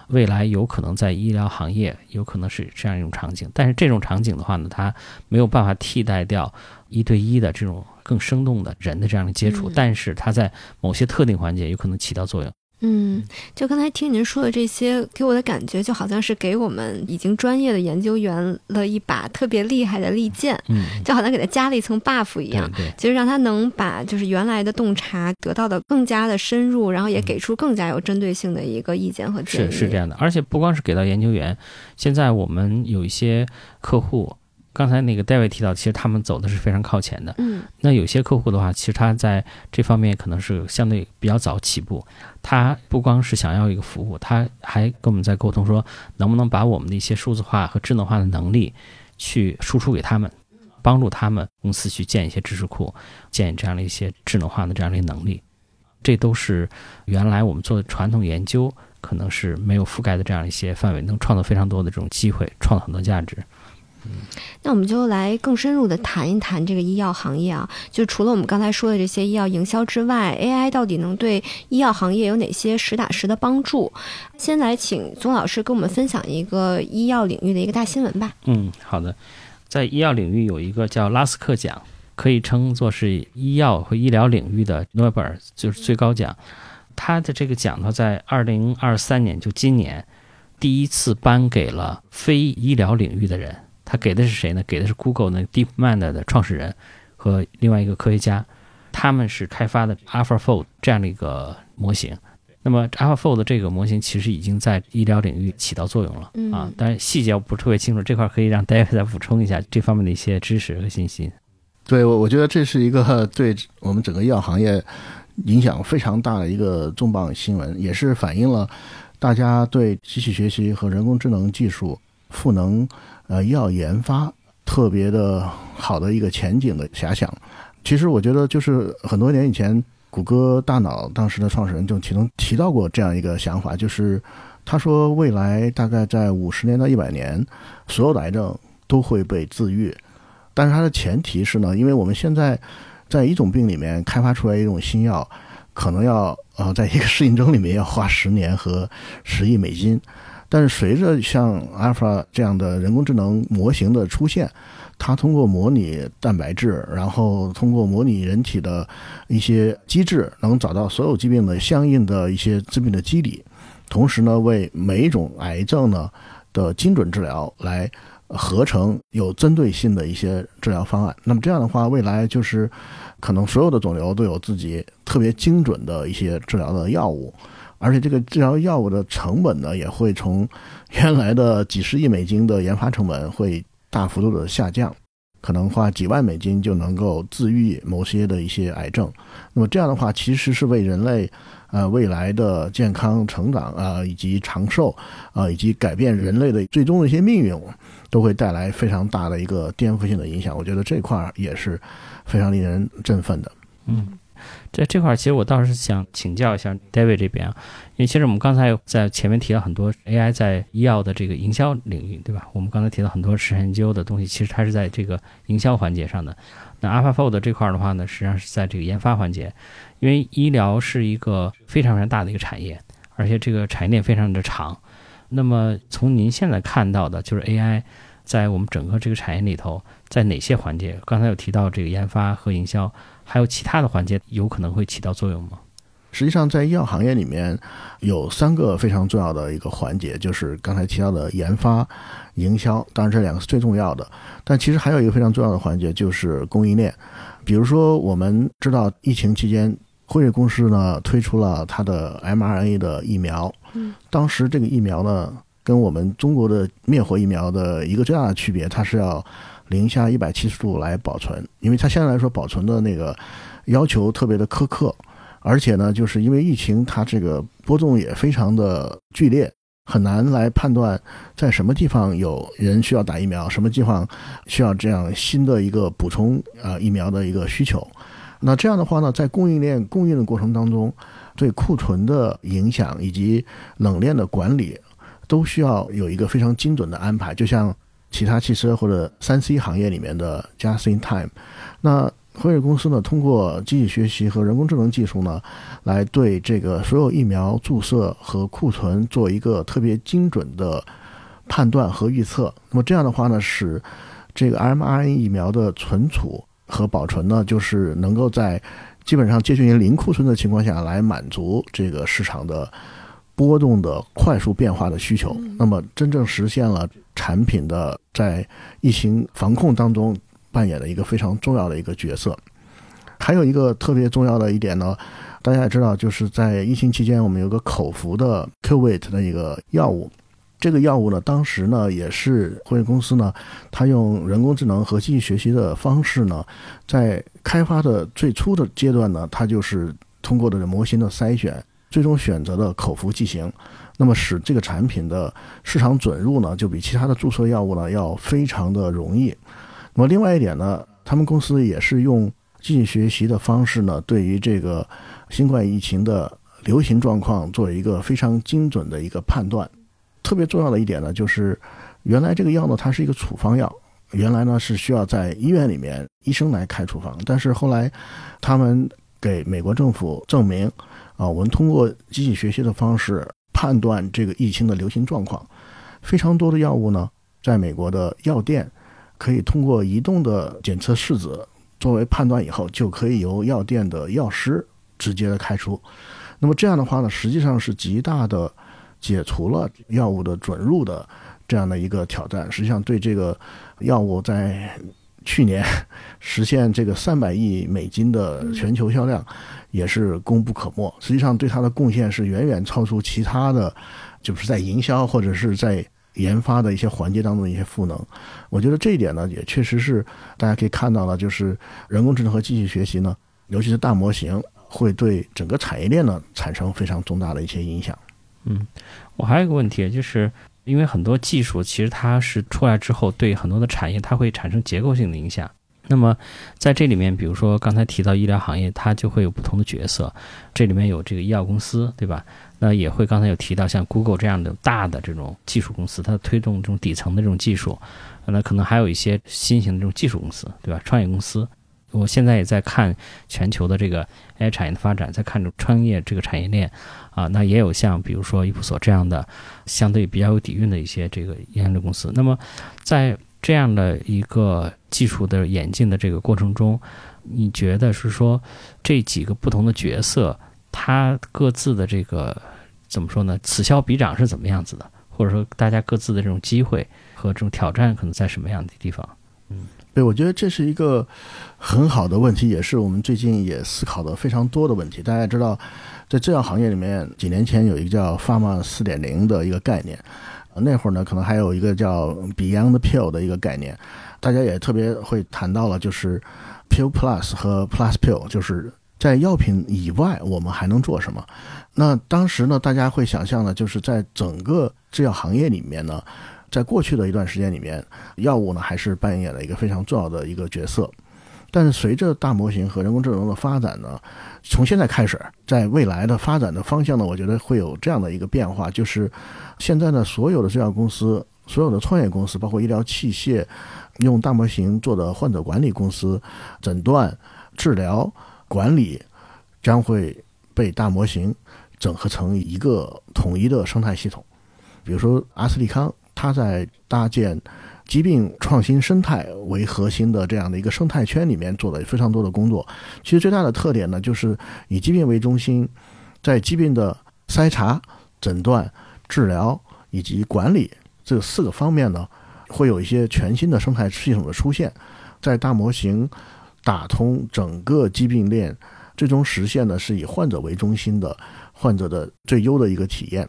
未来有可能在医疗行业有可能是这样一种场景。但是这种场景的话呢，它没有办法替代掉一对一的这种更生动的人的这样的接触。但是它在某些特定环节有可能起到作用。嗯，就刚才听您说的这些，给我的感觉就好像是给我们已经专业的研究员了一把特别厉害的利剑，嗯，就好像给他加了一层 buff 一样，对，其实让他能把就是原来的洞察得到的更加的深入，然后也给出更加有针对性的一个意见和建议。是是这样的，而且不光是给到研究员，现在我们有一些客户。刚才那个 David 提到，其实他们走的是非常靠前的。嗯，那有些客户的话，其实他在这方面可能是相对比较早起步。他不光是想要一个服务，他还跟我们在沟通说，能不能把我们的一些数字化和智能化的能力去输出给他们，帮助他们公司去建一些知识库，建这样的一些智能化的这样的能力。这都是原来我们做传统研究可能是没有覆盖的这样一些范围，能创造非常多的这种机会，创造很多价值。那我们就来更深入的谈一谈这个医药行业啊，就除了我们刚才说的这些医药营销之外，AI 到底能对医药行业有哪些实打实的帮助？先来请宗老师跟我们分享一个医药领域的一个大新闻吧。嗯，好的，在医药领域有一个叫拉斯克奖，可以称作是医药和医疗领域的诺贝尔就是最高奖。他的这个奖呢，在二零二三年，就今年第一次颁给了非医疗领域的人。他给的是谁呢？给的是 Google 那 DeepMind 的创始人和另外一个科学家，他们是开发的 AlphaFold 这样的一个模型。那么 AlphaFold 这个模型其实已经在医疗领域起到作用了嗯啊，但是细节我不是特别清楚，这块可以让 David 再补充一下这方面的一些知识和信息。对，我我觉得这是一个 对我们整个医药行业影响非常大的一个重磅新闻，也是反映了大家对机器学习和人工智能技术赋能呃医药研发特别的好的一个前景的遐想。其实我觉得就是很多年以前，谷歌大脑当时的创始人就其中提到过这样一个想法，就是他说未来大概在五十年到一百年，所有的癌症都会被治愈。但是它的前提是呢，因为我们现在在一种病里面开发出来一种新药，可能要呃在一个适应症里面要花十年和十亿美金。但是随着像 Alpha 这样的人工智能模型的出现，它通过模拟蛋白质，然后通过模拟人体的一些机制，能找到所有疾病的相应的一些致病的机理，同时呢，为每一种癌症呢的精准治疗来合成有针对性的一些治疗方案。那么这样的话，未来就是可能所有的肿瘤都有自己特别精准的一些治疗的药物，而且这个治疗药物的成本呢，也会从 原来的几十亿美金的研发成本会大幅度的下降。可能花几万美金就能够治愈某些的一些癌症，那么这样的话，其实是为人类呃未来的健康成长啊、以及长寿啊、以及改变人类的最终的一些命运，都会带来非常大的一个颠覆性的影响。我觉得这块儿也是非常令人振奋的。嗯，在这块儿，其实我倒是想请教一下 David 这边啊，因为其实我们刚才在前面提到很多 AI 在医药的这个营销领域，对吧？我们刚才提到很多实验研究的东西，其实它是在这个营销环节上的。那 AlphaFold 这块儿的话呢，实际上是在这个研发环节，因为医疗是一个非常非常大的一个产业，而且这个产业链非常的长。那么从您现在看到的，就是 AI 在我们整个这个产业里头，在哪些环节？刚才有提到这个研发和营销。还有其他的环节有可能会起到作用吗？实际上，在医药行业里面，有三个非常重要的一个环节，就是刚才提到的研发、营销。当然，这两个是最重要的。但其实还有一个非常重要的环节，就是供应链。比如说，我们知道疫情期间，辉瑞公司呢推出了它的 mRNA 的疫苗。嗯，当时这个疫苗呢，跟我们中国的灭活疫苗的一个最大的区别，它是要零下一百七十度来保存，因为它相对来说保存的那个要求特别的苛刻。而且呢，就是因为疫情，它这个波动也非常的剧烈，很难来判断在什么地方有人需要打疫苗，什么地方需要这样新的一个补充啊疫苗的一个需求。那这样的话呢，在供应链供应的过程当中，对库存的影响以及冷链的管理，都需要有一个非常精准的安排，就像其他汽车或者三 C 行业里面的 just in time。那辉瑞公司呢，通过机器学习和人工智能技术呢，来对这个所有疫苗注射和库存做一个特别精准的判断和预测。那么这样的话呢，使这个 mRNA 疫苗的存储和保存呢，就是能够在基本上接近于零库存的情况下来满足这个市场的波动的快速变化的需求。那么真正实现了产品的在疫情防控当中。扮演了一个非常重要的一个角色。还有一个特别重要的一点呢，大家也知道，就是在疫情期间，我们有个口服的 Qwit 的一个药物。这个药物呢，当时呢也是辉瑞公司呢，它用人工智能和机器学习的方式呢，在开发的最初的阶段呢，它就是通过的模型的筛选，最终选择了口服剂型。那么使这个产品的市场准入呢，就比其他的注册药物呢要非常的容易。那么另外一点呢，他们公司也是用机器学习的方式呢，对于这个新冠疫情的流行状况做一个非常精准的一个判断。特别重要的一点呢，就是原来这个药呢，它是一个处方药，原来呢是需要在医院里面医生来开处方，但是后来他们给美国政府证明，啊，我们通过机器学习的方式判断这个疫情的流行状况，非常多的药物呢，在美国的药店可以通过移动的检测试纸作为判断以后，就可以由药店的药师直接的开出。那么这样的话呢，实际上是极大的解除了药物的准入的这样的一个挑战。实际上，对这个药物在去年 实现这个三百亿美金的全球销量，也是功不可没。实际上，对它的贡献是远远超出其他的，就是在营销或者是在研发的一些环节当中的一些赋能。我觉得这一点呢，也确实是大家可以看到了，就是人工智能和机器学习呢，尤其是大模型。会对整个产业链呢产生非常重大的一些影响。嗯，我还有一个问题，就是因为很多技术其实它是出来之后，对很多的产业它会产生结构性的影响。那么在这里面，比如说刚才提到医疗行业，它就会有不同的角色。这里面有这个医药公司，对吧？那也会刚才有提到像 Google 这样的大的这种技术公司，它推动这种底层的这种技术。那可能还有一些新型的这种技术公司，对吧？创业公司。我现在也在看全球的这个 AI 产业的发展，在看着创业这个产业链，啊，那也有像比如说伊普索这样的相对比较有底蕴的一些这个研究公司。那么，在这样的一个技术的演进的这个过程中，你觉得是说这几个不同的角色，它各自的这个怎么说呢？此消彼长是怎么样子的？或者说大家各自的这种机会和这种挑战可能在什么样的地方？嗯。对，我觉得这是一个很好的问题，也是我们最近也思考的非常多的问题。大家知道，在制药行业里面，几年前有一个叫 “pharma 四点零”的一个概念，那会儿呢，可能还有一个叫 “beyond pill” 的一个概念。大家也特别会谈到了，就是 “pill plus” 和 “plus pill”，就是在药品以外，我们还能做什么？那当时呢，大家会想象呢，就是在整个制药行业里面呢。在过去的一段时间里面，药物呢还是扮演了一个非常重要的一个角色。但是随着大模型和人工智能的发展呢，从现在开始，在未来的发展的方向呢，我觉得会有这样的一个变化，就是现在呢，所有的制药公司、所有的创业公司，包括医疗器械用大模型做的患者管理公司，诊断、治疗、管理将会被大模型整合成一个统一的生态系统。比如说阿斯利康。它在搭建疾病创新生态为核心的这样的一个生态圈里面做了非常多的工作。其实最大的特点呢，就是以疾病为中心，在疾病的筛查、诊断、治疗以及管理这四个方面呢，会有一些全新的生态系统的出现。在大模型打通整个疾病链，最终实现的是以患者为中心的患者的最优的一个体验。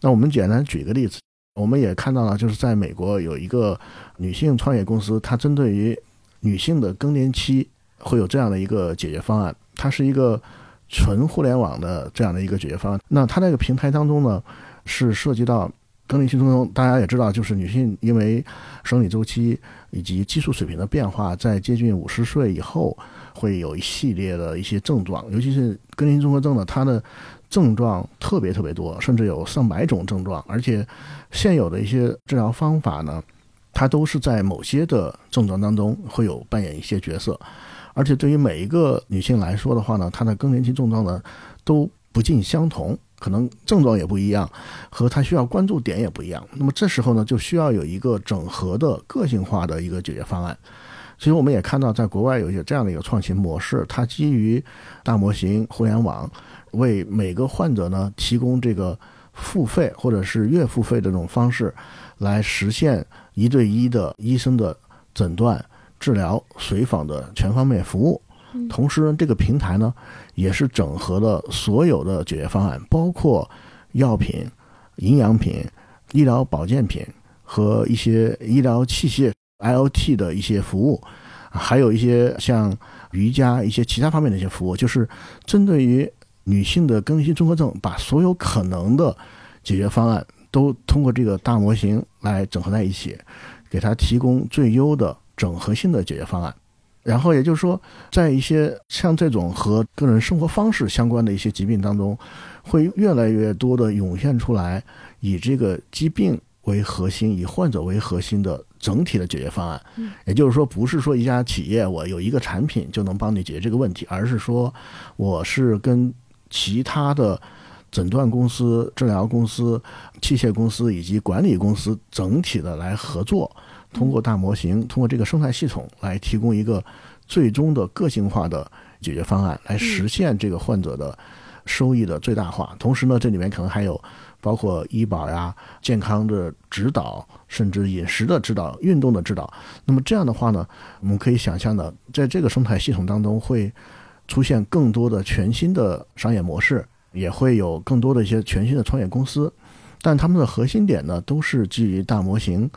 那我们简单举一个例子。我们也看到了，就是在美国有一个女性创业公司，它针对于女性的更年期会有这样的一个解决方案。它是一个纯互联网的这样的一个解决方案。那它那个平台当中呢，是涉及到更年期中，大家也知道，就是女性因为生理周期以及激素水平的变化，在接近五十岁以后，会有一系列的一些症状，尤其是更年期综合症呢，它的。症状特别特别多，甚至有上百种症状，而且现有的一些治疗方法呢，它都是在某些的症状当中会有扮演一些角色，而且对于每一个女性来说的话呢，她的更年期症状呢都不尽相同，可能症状也不一样，和她需要关注点也不一样。那么这时候呢，就需要有一个整合的个性化的一个解决方案。其实我们也看到，在国外有一些这样的一个创新模式，它基于大模型、互联网。为每个患者呢提供这个付费或者是月付费的这种方式，来实现一对一的医生的诊断、治疗、随访的全方面服务。同时，呢，这个平台呢也是整合了所有的解决方案，包括药品、营养品、医疗保健品和一些医疗器械 IOT 的一些服务，还有一些像瑜伽一些其他方面的一些服务，就是针对于。女性的更年期综合症，把所有可能的解决方案都通过这个大模型来整合在一起，给她提供最优的整合性的解决方案。然后也就是说，在一些像这种和个人生活方式相关的一些疾病当中，会越来越多的涌现出来以这个疾病为核心，以患者为核心的整体的解决方案。嗯也就是说，不是说一家企业我有一个产品就能帮你解决这个问题，而是说我是跟其他的诊断公司、治疗公司、器械公司以及管理公司整体的来合作，通过大模型，通过这个生态系统来提供一个最终的个性化的解决方案，来实现这个患者的收益的最大化。同时呢，这里面可能还有包括医保呀、健康的指导，甚至饮食的指导、运动的指导。那么这样的话呢，我们可以想象的，在这个生态系统当中会出现更多的全新的商业模式，也会有更多的一些全新的创业公司。但他们的核心点呢，都是基于大模型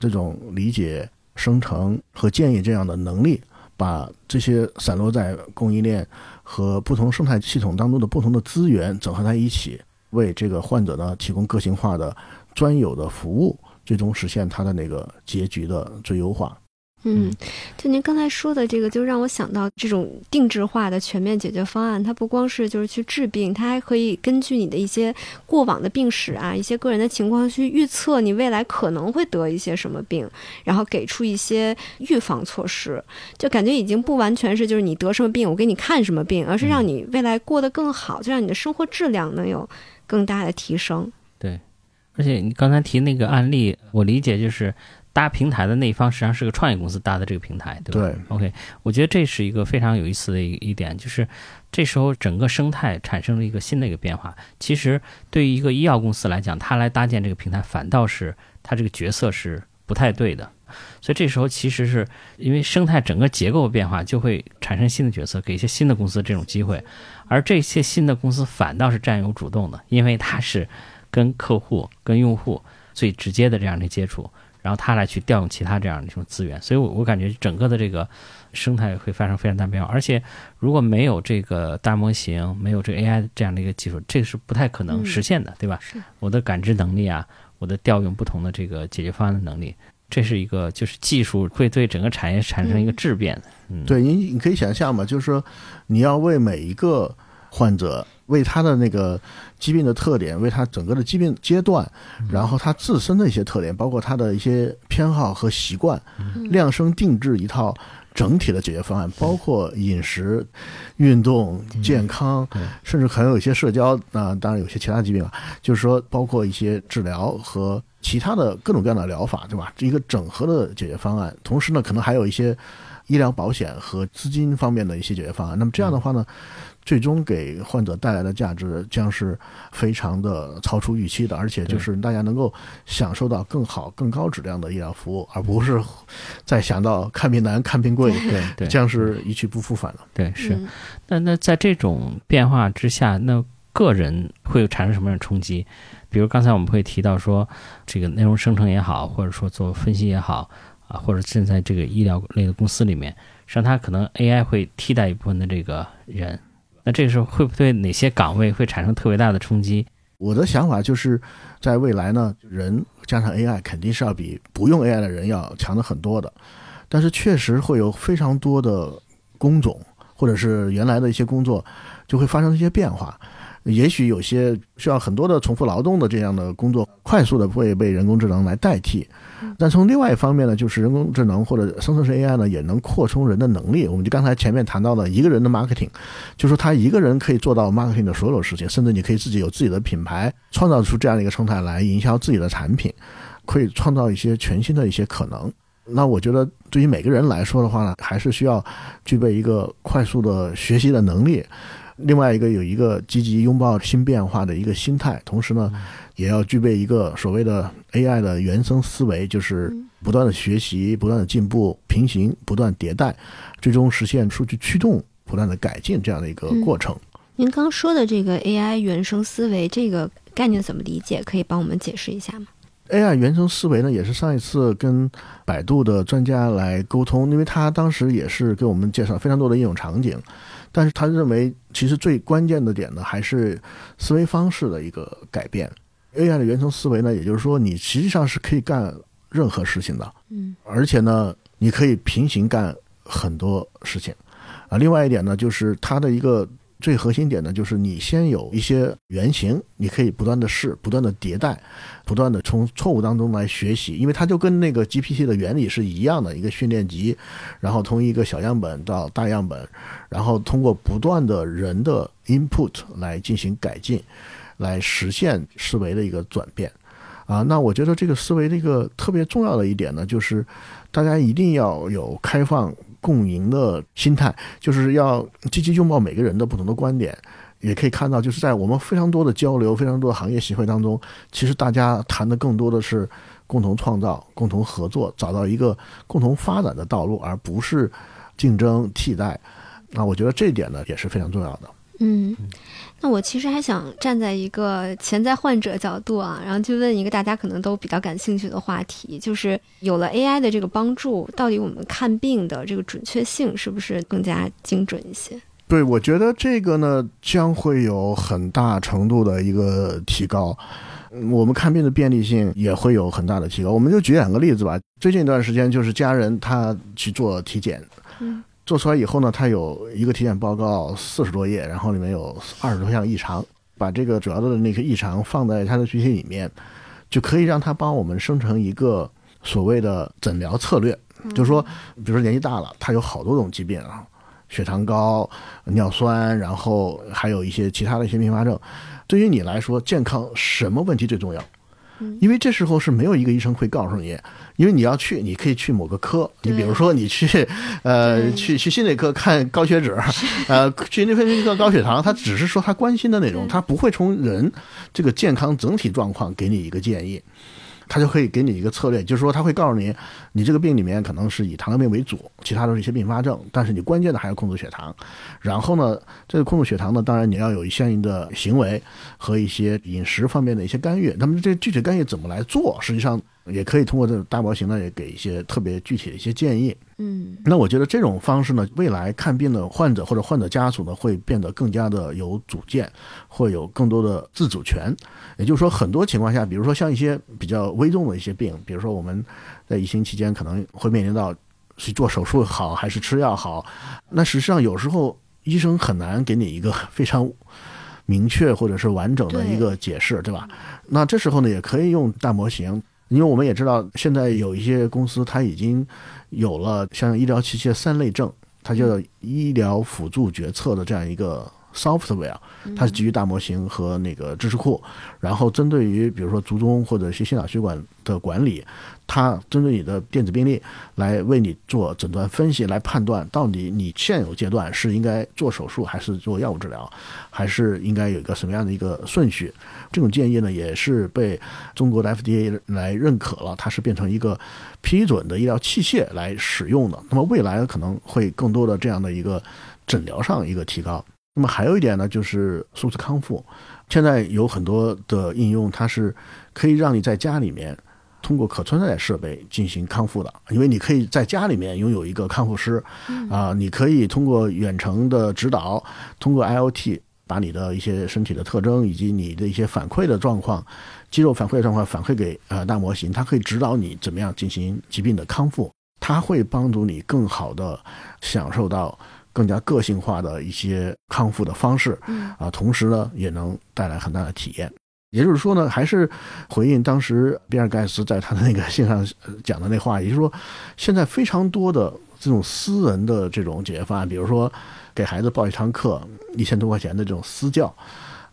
这种理解、生成和建议这样的能力，把这些散落在供应链和不同生态系统当中的不同的资源整合在一起，为这个患者呢提供个性化的、专有的服务，最终实现他的那个结局的最优化。嗯，就您刚才说的这个，就让我想到这种定制化的全面解决方案，它不光是就是去治病，它还可以根据你的一些过往的病史啊，一些个人的情况去预测你未来可能会得一些什么病，然后给出一些预防措施。就感觉已经不完全是就是你得什么病，我给你看什么病，而是让你未来过得更好，就让你的生活质量能有更大的提升。对，而且你刚才提那个案例，我理解就是搭平台的那一方实际上是个创业公司搭的这个平台，对吧？对 OK，我觉得这是一个非常有意思的一一点，就是这时候整个生态产生了一个新的一个变化。其实对于一个医药公司来讲，它来搭建这个平台，反倒是它这个角色是不太对的。所以这时候其实是因为生态整个结构变化，就会产生新的角色，给一些新的公司这种机会，而这些新的公司反倒是占有主动的，因为它是跟客户、跟用户最直接的这样的接触，然后它来去调用其他这样的一种资源，所以我我感觉整个的这个生态会发生非常大变化，而且如果没有这个大模型，没有这个 AI 这样的一个技术，这个是不太可能实现的，对吧？是我的感知能力啊，我的调用不同的这个解决方案的能力，这是一个就是技术会对整个产业产生一个质变的，嗯，对你，你可以想象嘛，就是说你要为每一个患者，为他的那个疾病的特点，为他整个的疾病阶段，然后他自身的一些特点，包括他的一些偏好和习惯，量身定制一套整体的解决方案，包括饮食、运动、健康，甚至可能有一些社交啊、当然有些其他疾病啊，就是说包括一些治疗和其他的各种各样的疗法，对吧？这一个整合的解决方案，同时呢，可能还有一些医疗保险和资金方面的一些解决方案。那么这样的话呢，最终给患者带来的价值将是非常的超出预期的，而且就是大家能够享受到更好、更高质量的医疗服务，而不是再想到看病难、看病贵，对对这样是一去不复返了。对是。嗯那那在这种变化之下，那个人会产生什么样的冲击？比如刚才我们会提到说，这个内容生成也好，或者说做分析也好，啊，或者现在这个医疗类的公司里面，实际上它可能 AI 会替代一部分的这个人。那这个时候会不会对哪些岗位会产生特别大的冲击？我的想法就是，在未来呢，人加上 AI 肯定是要比不用 AI 的人要强的很多的，但是确实会有非常多的工种或者是原来的一些工作就会发生一些变化。也许有些需要很多的重复劳动的这样的工作，快速的会被人工智能来代替。但从另外一方面呢，就是人工智能或者生成式 AI 呢，也能扩充人的能力。我们就刚才前面谈到了一个人的 marketing，就说他一个人可以做到 marketing 的所有事情，甚至你可以自己有自己的品牌，创造出这样的一个生态来营销自己的产品，可以创造一些全新的一些可能。那我觉得对于每个人来说的话呢，还是需要具备一个快速的学习的能力。另外一个有一个积极拥抱新变化的一个心态，同时呢，也要具备一个所谓的 AI 的原生思维，就是不断的学习、不断的进步、平行、不断迭代，最终实现数据驱动、不断的改进这样的一个过程。您刚说的这个 AI 原生思维这个概念怎么理解？可以帮我们解释一下吗？AI 原生思维呢，也是上一次跟百度的专家来沟通，因为他当时也是给我们介绍非常多的应用场景，但是他认为其实最关键的点呢，还是思维方式的一个改变。AI 的原生思维呢，也就是说你实际上是可以干任何事情的，嗯而且呢，你可以平行干很多事情。啊，另外一点呢，就是它的一个最核心点呢，就是你先有一些原型，你可以不断的试，不断的迭代，不断的从错误当中来学习，因为它就跟那个 GPT 的原理是一样的，一个训练集，然后从一个小样本到大样本，然后通过不断的人的 input 来进行改进，来实现思维的一个转变。啊，那我觉得这个思维的一个特别重要的一点呢，就是大家一定要有开放共赢的心态，就是要积极拥抱每个人的不同的观点。也可以看到，就是在我们非常多的交流、非常多的行业协会当中，其实大家谈的更多的是共同创造、共同合作，找到一个共同发展的道路，而不是竞争替代。那我觉得这一点呢，也是非常重要的。嗯，那我其实还想站在一个潜在患者角度啊，然后去问一个大家可能都比较感兴趣的话题，就是有了 AI 的这个帮助，到底我们看病的这个准确性是不是更加精准一些？对，我觉得这个呢将会有很大程度的一个提高，我们看病的便利性也会有很大的提高。我们就举两个例子吧，最近一段时间就是家人他去做体检，嗯。做出来以后呢，它有一个体检报告四十多页，然后里面有二十多项异常，把这个主要的那个异常放在它的具体里面，就可以让它帮我们生成一个所谓的诊疗策略。就是说，比如说年纪大了，他有好多种疾病啊，血糖高、尿酸，然后还有一些其他的一些并发症。对于你来说，健康什么问题最重要？因为这时候是没有一个医生会告诉你，因为你要去，你可以去某个科，你比如说你去，呃，去去心内科看高血脂，呃，去内分泌科高血糖，他只是说他关心的内容，他不会从人这个健康整体状况给你一个建议。他就可以给你一个策略，就是说他会告诉你，你这个病里面可能是以糖尿病为主，其他都是一些并发症，但是你关键的还要控制血糖。然后呢，这个控制血糖呢，当然你要有相应的行为和一些饮食方面的一些干预。那么这具体干预怎么来做，实际上也可以通过这个大模型呢，也给一些特别具体的一些建议。嗯，那我觉得这种方式呢，未来看病的患者或者患者家属呢，会变得更加的有主见，会有更多的自主权。也就是说，很多情况下，比如说像一些比较危重的一些病，比如说我们在疫情期间可能会面临到是做手术好还是吃药好，那实际上有时候医生很难给你一个非常明确或者是完整的一个解释，对吧？那这时候呢，也可以用大模型。因为我们也知道，现在有一些公司它已经有了像医疗器械三类证，它叫医疗辅助决策的这样一个 software，它是基于大模型和那个知识库，然后针对于比如说卒中或者一些心脑血管的管理。它针对你的电子病历来为你做诊断分析，来判断到底你现有阶段是应该做手术还是做药物治疗，还是应该有一个什么样的一个顺序。这种建议呢，也是被中国的 FDA 来认可了，它是变成一个批准的医疗器械来使用的。那么未来可能会更多的这样的一个诊疗上一个提高。那么还有一点呢，就是数字康复，现在有很多的应用，它是可以让你在家里面。通过可穿戴设备进行康复的，因为你可以在家里面拥有一个康复师，啊，你可以通过远程的指导，通过 IOT 把你的一些身体的特征以及你的一些反馈的状况、肌肉反馈的状况反馈给呃大模型，它可以指导你怎么样进行疾病的康复，它会帮助你更好的享受到更加个性化的一些康复的方式，啊，同时呢也能带来很大的体验。也就是说呢，还是回应当时比尔盖茨在他的那个信上讲的那话，也就是说，现在非常多的这种私人的这种解决方案，比如说给孩子报一堂课一千多块钱的这种私教，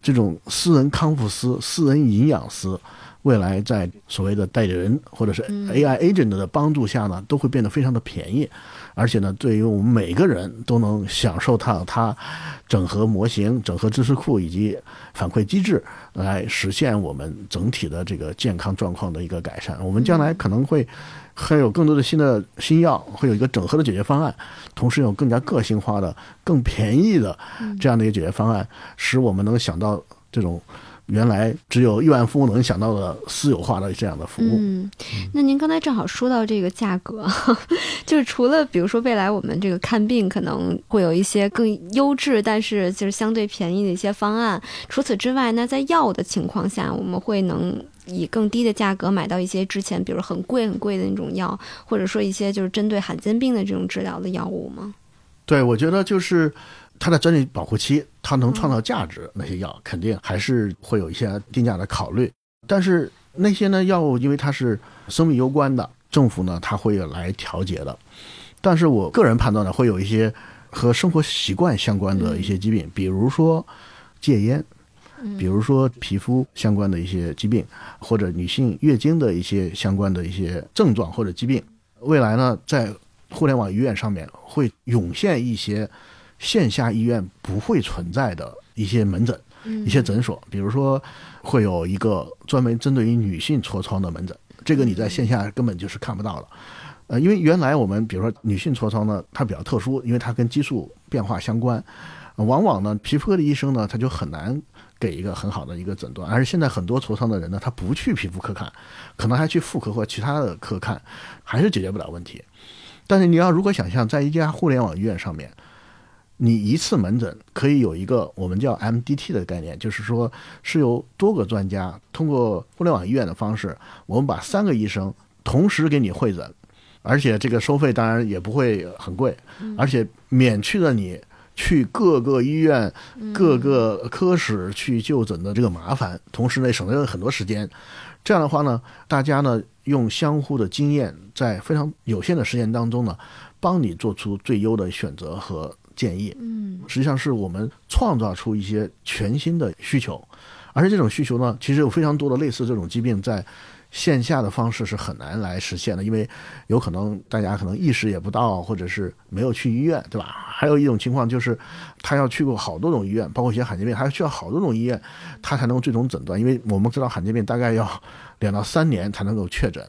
这种私人康复师、私人营养师，未来在所谓的代理人或者是 AI agent 的帮助下呢，都会变得非常的便宜。而且呢，对于我们每个人都能享受到，它整合模型、整合知识库以及反馈机制，来实现我们整体的这个健康状况的一个改善。我们将来可能会还有更多的新的新药，会有一个整合的解决方案，同时有更加个性化的、更便宜的这样的一个解决方案，使我们能想到这种。原来只有亿万富翁能想到的私有化的这样的服务。嗯，那您刚才正好说到这个价格，就是除了比如说未来我们这个看病可能会有一些更优质，但是就是相对便宜的一些方案。除此之外，那在药的情况下，我们会能以更低的价格买到一些之前比如很贵很贵的那种药，或者说一些就是针对罕见病的这种治疗的药物吗？对，我觉得就是它的专利保护期。它能创造价值那些药，肯定还是会有一些定价的考虑。但是那些呢药物，因为它是生命攸关的，政府呢它会来调节的。但是我个人判断呢，会有一些和生活习惯相关的一些疾病，比如说戒烟，比如说皮肤相关的一些疾病，或者女性月经的一些相关的一些症状或者疾病。未来呢，在互联网医院上面会涌现一些线下医院不会存在的一些门诊、一些诊所，比如说会有一个专门针对于女性痤疮的门诊，这个你在线下根本就是看不到了。呃，因为原来我们比如说女性痤疮呢，它比较特殊，因为它跟激素变化相关，往往呢皮肤科的医生呢他就很难给一个很好的一个诊断，而且现在很多痤疮的人呢，他不去皮肤科看，可能还去妇科或其他的科看，还是解决不了问题。但是你要如果想象在一家互联网医院上面，你一次门诊可以有一个我们叫 MDT 的概念，就是说是由多个专家通过互联网医院的方式，我们把三个医生同时给你会诊。而且这个收费当然也不会很贵，而且免去了你去各个医院、各个科室去就诊的这个麻烦，同时呢省了很多时间。这样的话呢，大家呢用相互的经验，在非常有限的时间当中呢，帮你做出最优的选择和建议。嗯，实际上是我们创造出一些全新的需求，而且这种需求呢，其实有非常多的类似这种疾病在。线下的方式是很难来实现的，因为有可能大家可能意识也不到，或者是没有去医院，对吧？还有一种情况就是，他要去过好多种医院，包括一些罕见病，还需要好多种医院，他才能最终诊断。因为我们知道罕见病大概要两到三年才能够确诊，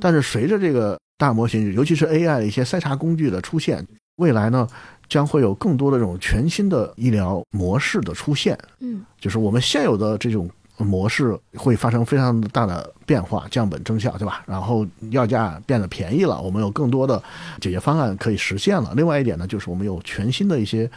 但是随着这个大模型，尤其是 AI 的一些筛查工具的出现，未来呢将会有更多的这种全新的医疗模式的出现。嗯，就是我们现有的这种。模式会发生非常大的变化，降本增效，对吧？然后药价变得便宜了，我们有更多的解决方案可以实现了。另外一点呢，就是我们有全新的一些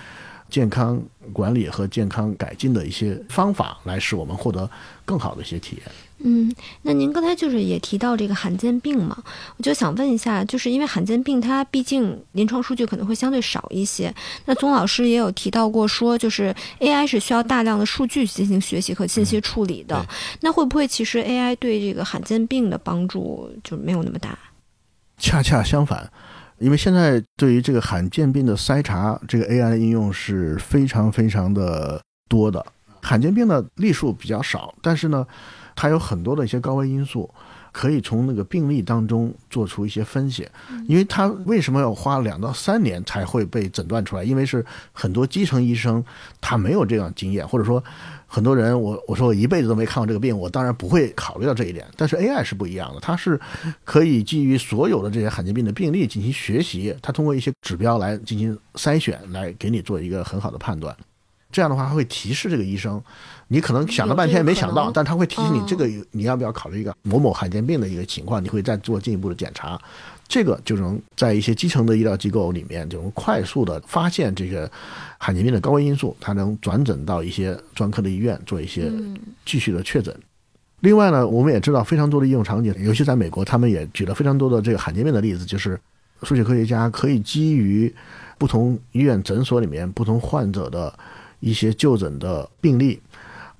健康管理和健康改进的一些方法，来使我们获得更好的一些体验。嗯，那您刚才就是也提到这个罕见病嘛，我就想问一下，就是因为罕见病它毕竟临床数据可能会相对少一些，那宗老师也有提到过说，就是 AI 是需要大量的数据进行学习和信息处理的，那会不会其实 AI 对这个罕见病的帮助就没有那么大？恰恰相反，因为现在对于这个罕见病的筛查，这个 AI 的应用是非常非常的多的，罕见病的例数比较少，但是呢。它有很多的一些高危因素，可以从那个病例当中做出一些分析。因为它为什么要花两到三年才会被诊断出来？因为是很多基层医生他没有这样经验，或者说很多人我我说我一辈子都没看过这个病，我当然不会考虑到这一点。但是 AI 是不一样的，它是可以基于所有的这些罕见病的病例进行学习，它通过一些指标来进行筛选，来给你做一个很好的判断。这样的话，它会提示这个医生。你可能想了半天也没想到，但他会提醒你这个你要不要考虑一个某某罕见病的一个情况，你会再做进一步的检查，这个就能在一些基层的医疗机构里面就能快速的发现这个罕见病的高危因素，它能转诊到一些专科的医院做一些继续的确诊。另外呢，我们也知道非常多的应用场景，尤其在美国，他们也举了非常多的这个罕见病的例子，就是数学科学家可以基于不同医院诊所里面不同患者的一些就诊的病例。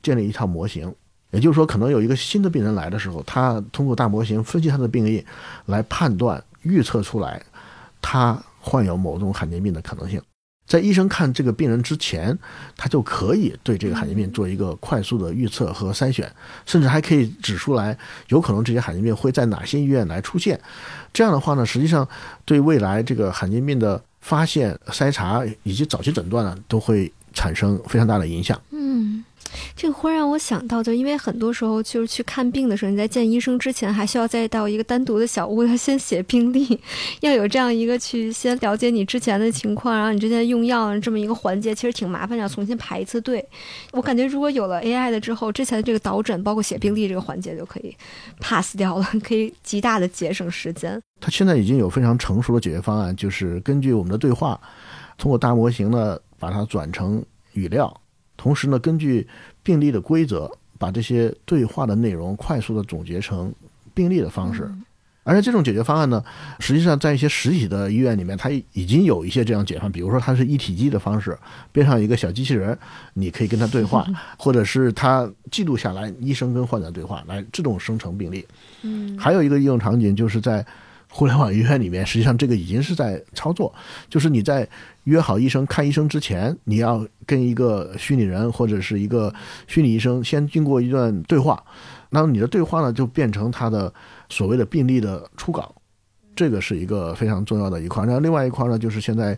建立一套模型，也就是说，可能有一个新的病人来的时候，他通过大模型分析他的病例，来判断、预测出来他患有某种罕见病的可能性。在医生看这个病人之前，他就可以对这个罕见病做一个快速的预测和筛选，甚至还可以指出来有可能这些罕见病会在哪些医院来出现。这样的话呢，实际上对未来这个罕见病的发现、筛查以及早期诊断呢，都会产生非常大的影响。嗯。这个会让我想到，就因为很多时候就是去看病的时候，你在见医生之前，还需要再到一个单独的小屋，要先写病历，要有这样一个去先了解你之前的情况，然后你之前用药这么一个环节，其实挺麻烦，要重新排一次队。我感觉如果有了 AI 的之后，之前的这个导诊，包括写病历这个环节就可以 pass 掉了，可以极大的节省时间。它现在已经有非常成熟的解决方案，就是根据我们的对话，通过大模型呢，把它转成语料。同时呢，根据病例的规则，把这些对话的内容快速的总结成病例的方式，而且这种解决方案呢，实际上在一些实体的医院里面，它已经有一些这样解放，比如说它是一体机的方式，边上有一个小机器人，你可以跟他对话，或者是他记录下来医生跟患者对话，来自动生成病例。嗯，还有一个应用场景就是在互联网医院里面，实际上这个已经是在操作，就是你在约好医生看医生之前，你要跟一个虚拟人或者是一个虚拟医生先经过一段对话，那么你的对话呢就变成他的。所谓的病例的初稿，这个是一个非常重要的一块。那另外一块呢，就是现在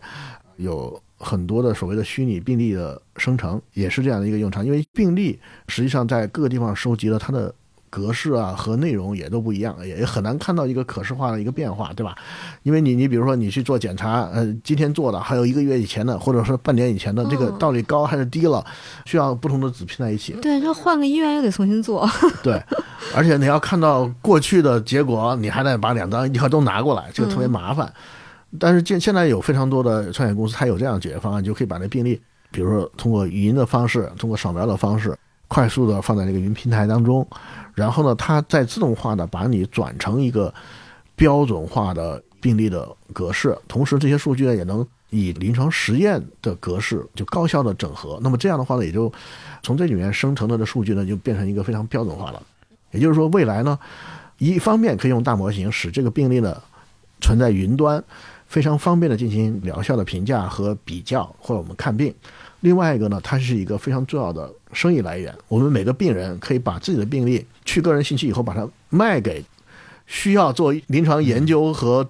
有很多的所谓的虚拟病例的生成，也是这样的一个用场。因为病例实际上在各个地方收集了它的。格式啊和内容也都不一样，也也很难看到一个可视化的一个变化，对吧？因为你你比如说你去做检查，呃，今天做的还有一个月以前的，或者说半年以前的，这个到底高还是低了，需要不同的纸拼在一起。对，就换个医院又得重新做。对，而且你要看到过去的结果，你还得把两张一块都拿过来，这个特别麻烦。但是现现在有非常多的创业公司，它有这样解决方案，就可以把那病例，比如说通过语音的方式，通过扫描的方式。快速的放在这个云平台当中，然后呢，它再自动化的把你转成一个标准化的病例的格式，同时这些数据呢也能以临床实验的格式就高效的整合。那么这样的话呢，也就从这里面生成的的数据呢就变成一个非常标准化了。也就是说，未来呢，一方面可以用大模型使这个病例呢存在云端，非常方便的进行疗效的评价和比较，或者我们看病。另外一个呢，它是一个非常重要的生意来源。我们每个病人可以把自己的病历去个人信息以后，把它卖给需要做临床研究和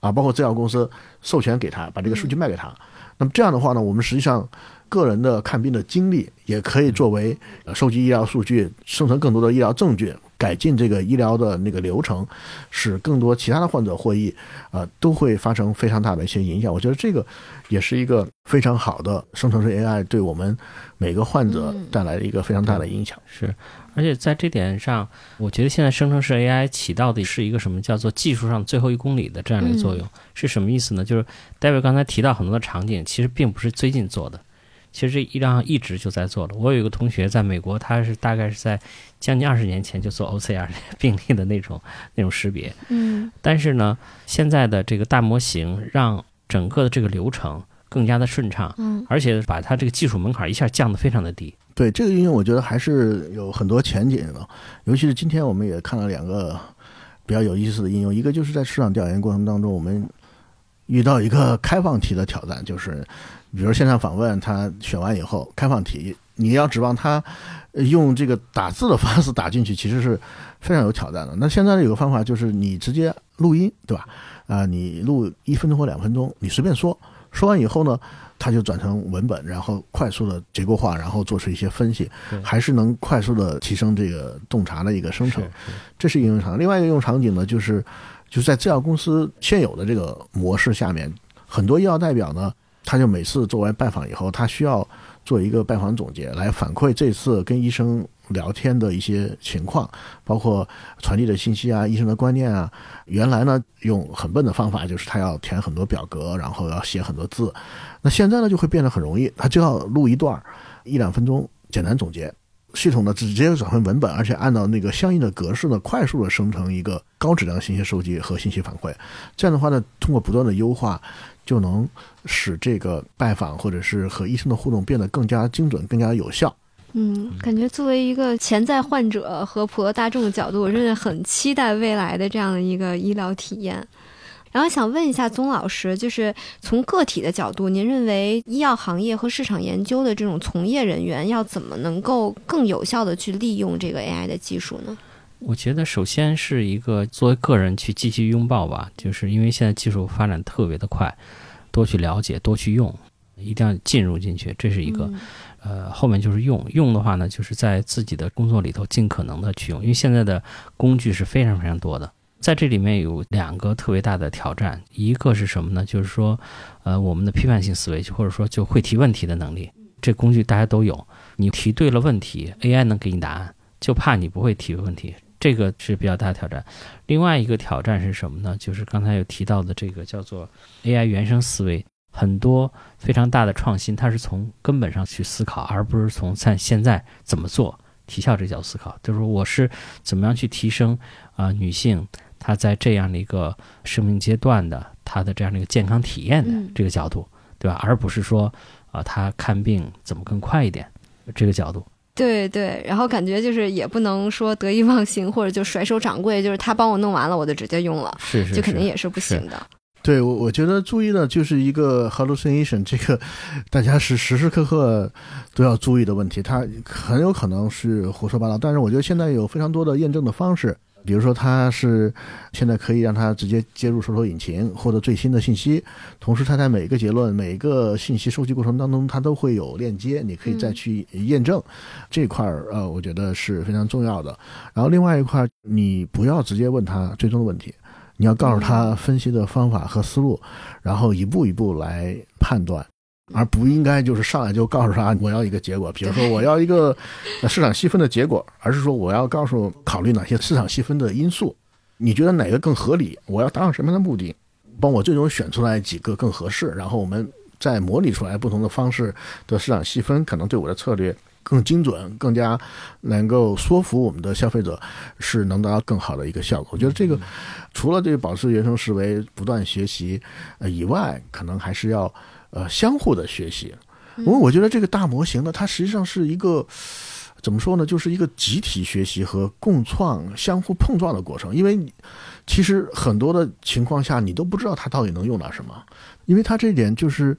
啊，包括制药公司授权给他，把这个数据卖给他。那么这样的话呢，我们实际上个人的看病的经历也可以作为收集医疗数据、生成更多的医疗证据。改进这个医疗的那个流程，使更多其他的患者获益，呃，都会发生非常大的一些影响。我觉得这个也是一个非常好的生成式 AI 对我们每个患者带来的一个非常大的影响。是，而且在这点上，我觉得现在生成式 AI 起到的是一个什么叫做技术上最后一公里的这样的一个作用，是什么意思呢？就是戴维刚才提到很多的场景，其实并不是最近做的。其实这医疗一直就在做了。我有一个同学在美国，他是大概是在将近二十年前就做 OCR 病例的那种那种识别。嗯。但是呢，现在的这个大模型让整个的这个流程更加的顺畅。嗯。而且把它这个技术门槛一下降得非常的低。对这个应用，我觉得还是有很多前景的。尤其是今天我们也看了两个比较有意思的应用，一个就是在市场调研过程当中，我们遇到一个开放题的挑战，就是。比如线上访问，他选完以后开放题，你要指望他用这个打字的方式打进去，其实是非常有挑战的。那现在有个方法，就是你直接录音，对吧？啊，你录一分钟或两分钟，你随便说，说完以后呢，他就转成文本，然后快速的结构化，然后做出一些分析，还是能快速的提升这个洞察的一个生成。这是一个用场景。另外一个用场景呢，就是就是在制药公司现有的这个模式下面，很多医药代表呢。他就每次做完拜访以后，他需要做一个拜访总结，来反馈这次跟医生聊天的一些情况，包括传递的信息啊、医生的观念啊。原来呢，用很笨的方法，就是他要填很多表格，然后要写很多字。那现在呢，就会变得很容易，他就要录一段儿一两分钟简单总结，系统呢直接转换文本，而且按照那个相应的格式呢，快速的生成一个高质量信息收集和信息反馈。这样的话呢，通过不断的优化。就能使这个拜访或者是和医生的互动变得更加精准、更加有效。嗯，感觉作为一个潜在患者和普罗大众的角度，我真的很期待未来的这样的一个医疗体验。然后想问一下宗老师，就是从个体的角度，您认为医药行业和市场研究的这种从业人员要怎么能够更有效的去利用这个 AI 的技术呢？我觉得首先是一个作为个人去积极拥抱吧，就是因为现在技术发展特别的快，多去了解，多去用，一定要进入进去，这是一个。呃，后面就是用用的话呢，就是在自己的工作里头尽可能的去用，因为现在的工具是非常非常多的。在这里面有两个特别大的挑战，一个是什么呢？就是说，呃，我们的批判性思维，或者说就会提问题的能力，这工具大家都有，你提对了问题，AI 能给你答案，就怕你不会提问题。这个是比较大的挑战，另外一个挑战是什么呢？就是刚才有提到的这个叫做 AI 原生思维，很多非常大的创新，它是从根本上去思考，而不是从在现在怎么做提效这角度思考。就是我是怎么样去提升啊女性她在这样的一个生命阶段的她的这样的一个健康体验的嗯这个角度，对吧？而不是说啊、她看病怎么更快一点这个角度。对对，然后感觉就是也不能说得意忘形，或者就甩手掌柜，就是他帮我弄完了，我就直接用了，是是，就肯定也是不行的。对，我我觉得注意的就是一个 hallucination，这个大家是时时刻刻都要注意的问题。它很有可能是胡说八道，但是我觉得现在有非常多的验证的方式，比如说它是现在可以让它直接接入搜索引擎获得最新的信息，同时它在每个结论、每一个信息收集过程当中，它都会有链接，你可以再去验证。这块儿呃，我觉得是非常重要的。然后另外一块儿，你不要直接问他最终的问题。你要告诉他分析的方法和思路，然后一步一步来判断，而不应该就是上来就告诉他我要一个结果，比如说我要一个呃市场细分的结果，而是说我要告诉考虑哪些市场细分的因素，你觉得哪个更合理？我要达到什么样的目的？帮我最终选出来几个更合适，然后我们再模拟出来不同的方式的市场细分，可能对我的策略更精准，更加能够说服我们的消费者，是能达到更好的一个效果。我觉得这个除了这个保持原生思维、不断学习呃以外，可能还是要呃相互的学习。因为我觉得这个大模型呢，它实际上是一个怎么说呢，就是一个集体学习和共创、相互碰撞的过程。因为你其实很多的情况下，你都不知道它到底能用到什么，因为它这一点就是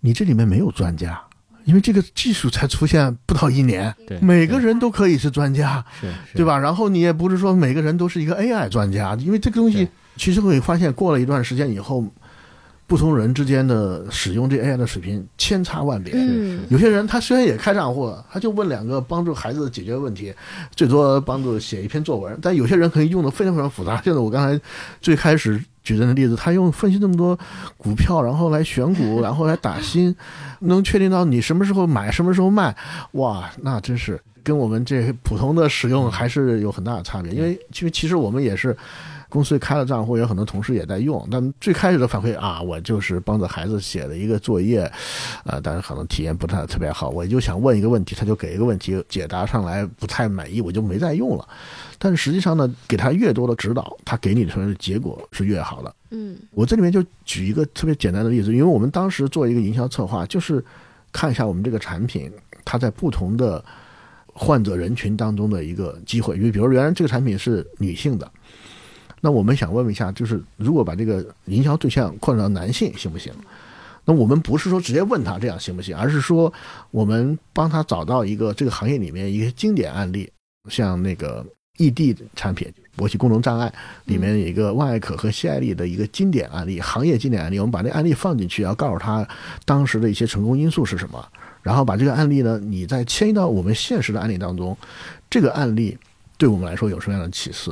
你这里面没有专家。因为这个技术才出现不到一年，对 每个人都可以是专家，是是对吧？然后你也不是说每个人都是一个 AI 专家，因为这个东西其实会发现，过了一段时间以后，不同人之间的使用这 AI 的水平千差万别。嗯有些人他虽然也开账户，他就问两个帮助孩子解决问题，最多帮助写一篇作文。但有些人可以用的非常非常复杂。现在我刚才最开始举的那例子，他用分析那么多股票，然后来选股，然后来打新，能确定到你什么时候买，什么时候卖，哇，那真是跟我们这普通的使用还是有很大的差别。因为其实其实我们也是。公司开了账户，有很多同事也在用，但最开始的反馈啊，我就是帮着孩子写了一个作业，呃，但是可能体验不太特别好，我就想问一个问题，他就给一个问题解答上来不太满意，我就没再用了。但是实际上呢，给他越多的指导，他给你出来的结果是越好的。嗯我这里面就举一个特别简单的例子，因为我们当时做一个营销策划，就是看一下我们这个产品它在不同的患者人群当中的一个机会，因为比如原来这个产品是女性的。那我们想问一下，就是如果把这个营销对象扩展到男性行不行？那我们不是说直接问他这样行不行，而是说我们帮他找到一个这个行业里面一个经典案例，像那个异地产品勃起功能障碍里面有一个万艾可和西艾利的一个经典案例，行业经典案例，我们把这案例放进去，要告诉他当时的一些成功因素是什么，然后把这个案例呢，你再迁移到我们现实的案例当中，这个案例对我们来说有什么样的启示？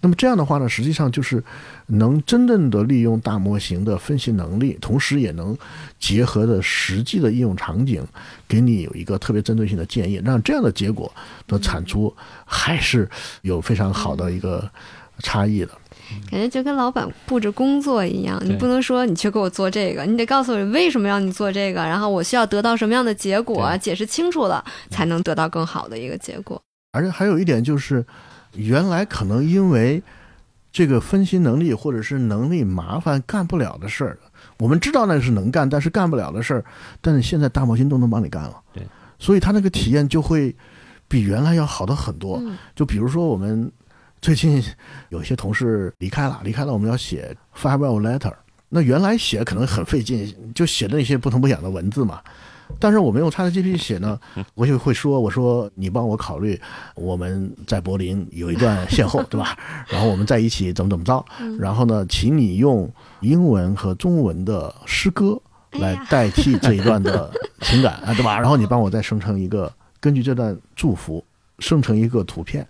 那么这样的话呢，实际上就是能真正的利用大模型的分析能力，同时也能结合的实际的应用场景，给你有一个特别针对性的建议，让这样的结果的产出还是有非常好的一个差异的。感觉就跟老板布置工作一样，你不能说你去给我做这个，你得告诉我为什么让你做这个，然后我需要得到什么样的结果，解释清楚了，才能得到更好的一个结果。而且还有一点就是，原来可能因为这个分析能力或者是能力麻烦干不了的事儿，我们知道那个是能干，但是干不了的事儿，但是现在大模型都能帮你干了。对，所以他那个体验就会比原来要好的很多。嗯就比如说我们最近有些同事离开了，离开了，我们要写 farewell letter。那原来写可能很费劲，就写的那些不疼不痒的文字嘛。但是我们用 ChatGPT 写呢，我就会说，我说你帮我考虑，我们在柏林有一段邂逅，对吧？然后我们在一起怎么怎么着，然后呢，请你用英文和中文的诗歌来代替这一段的情感 啊，对吧？然后你帮我再生成一个，根据这段祝福生成一个图片，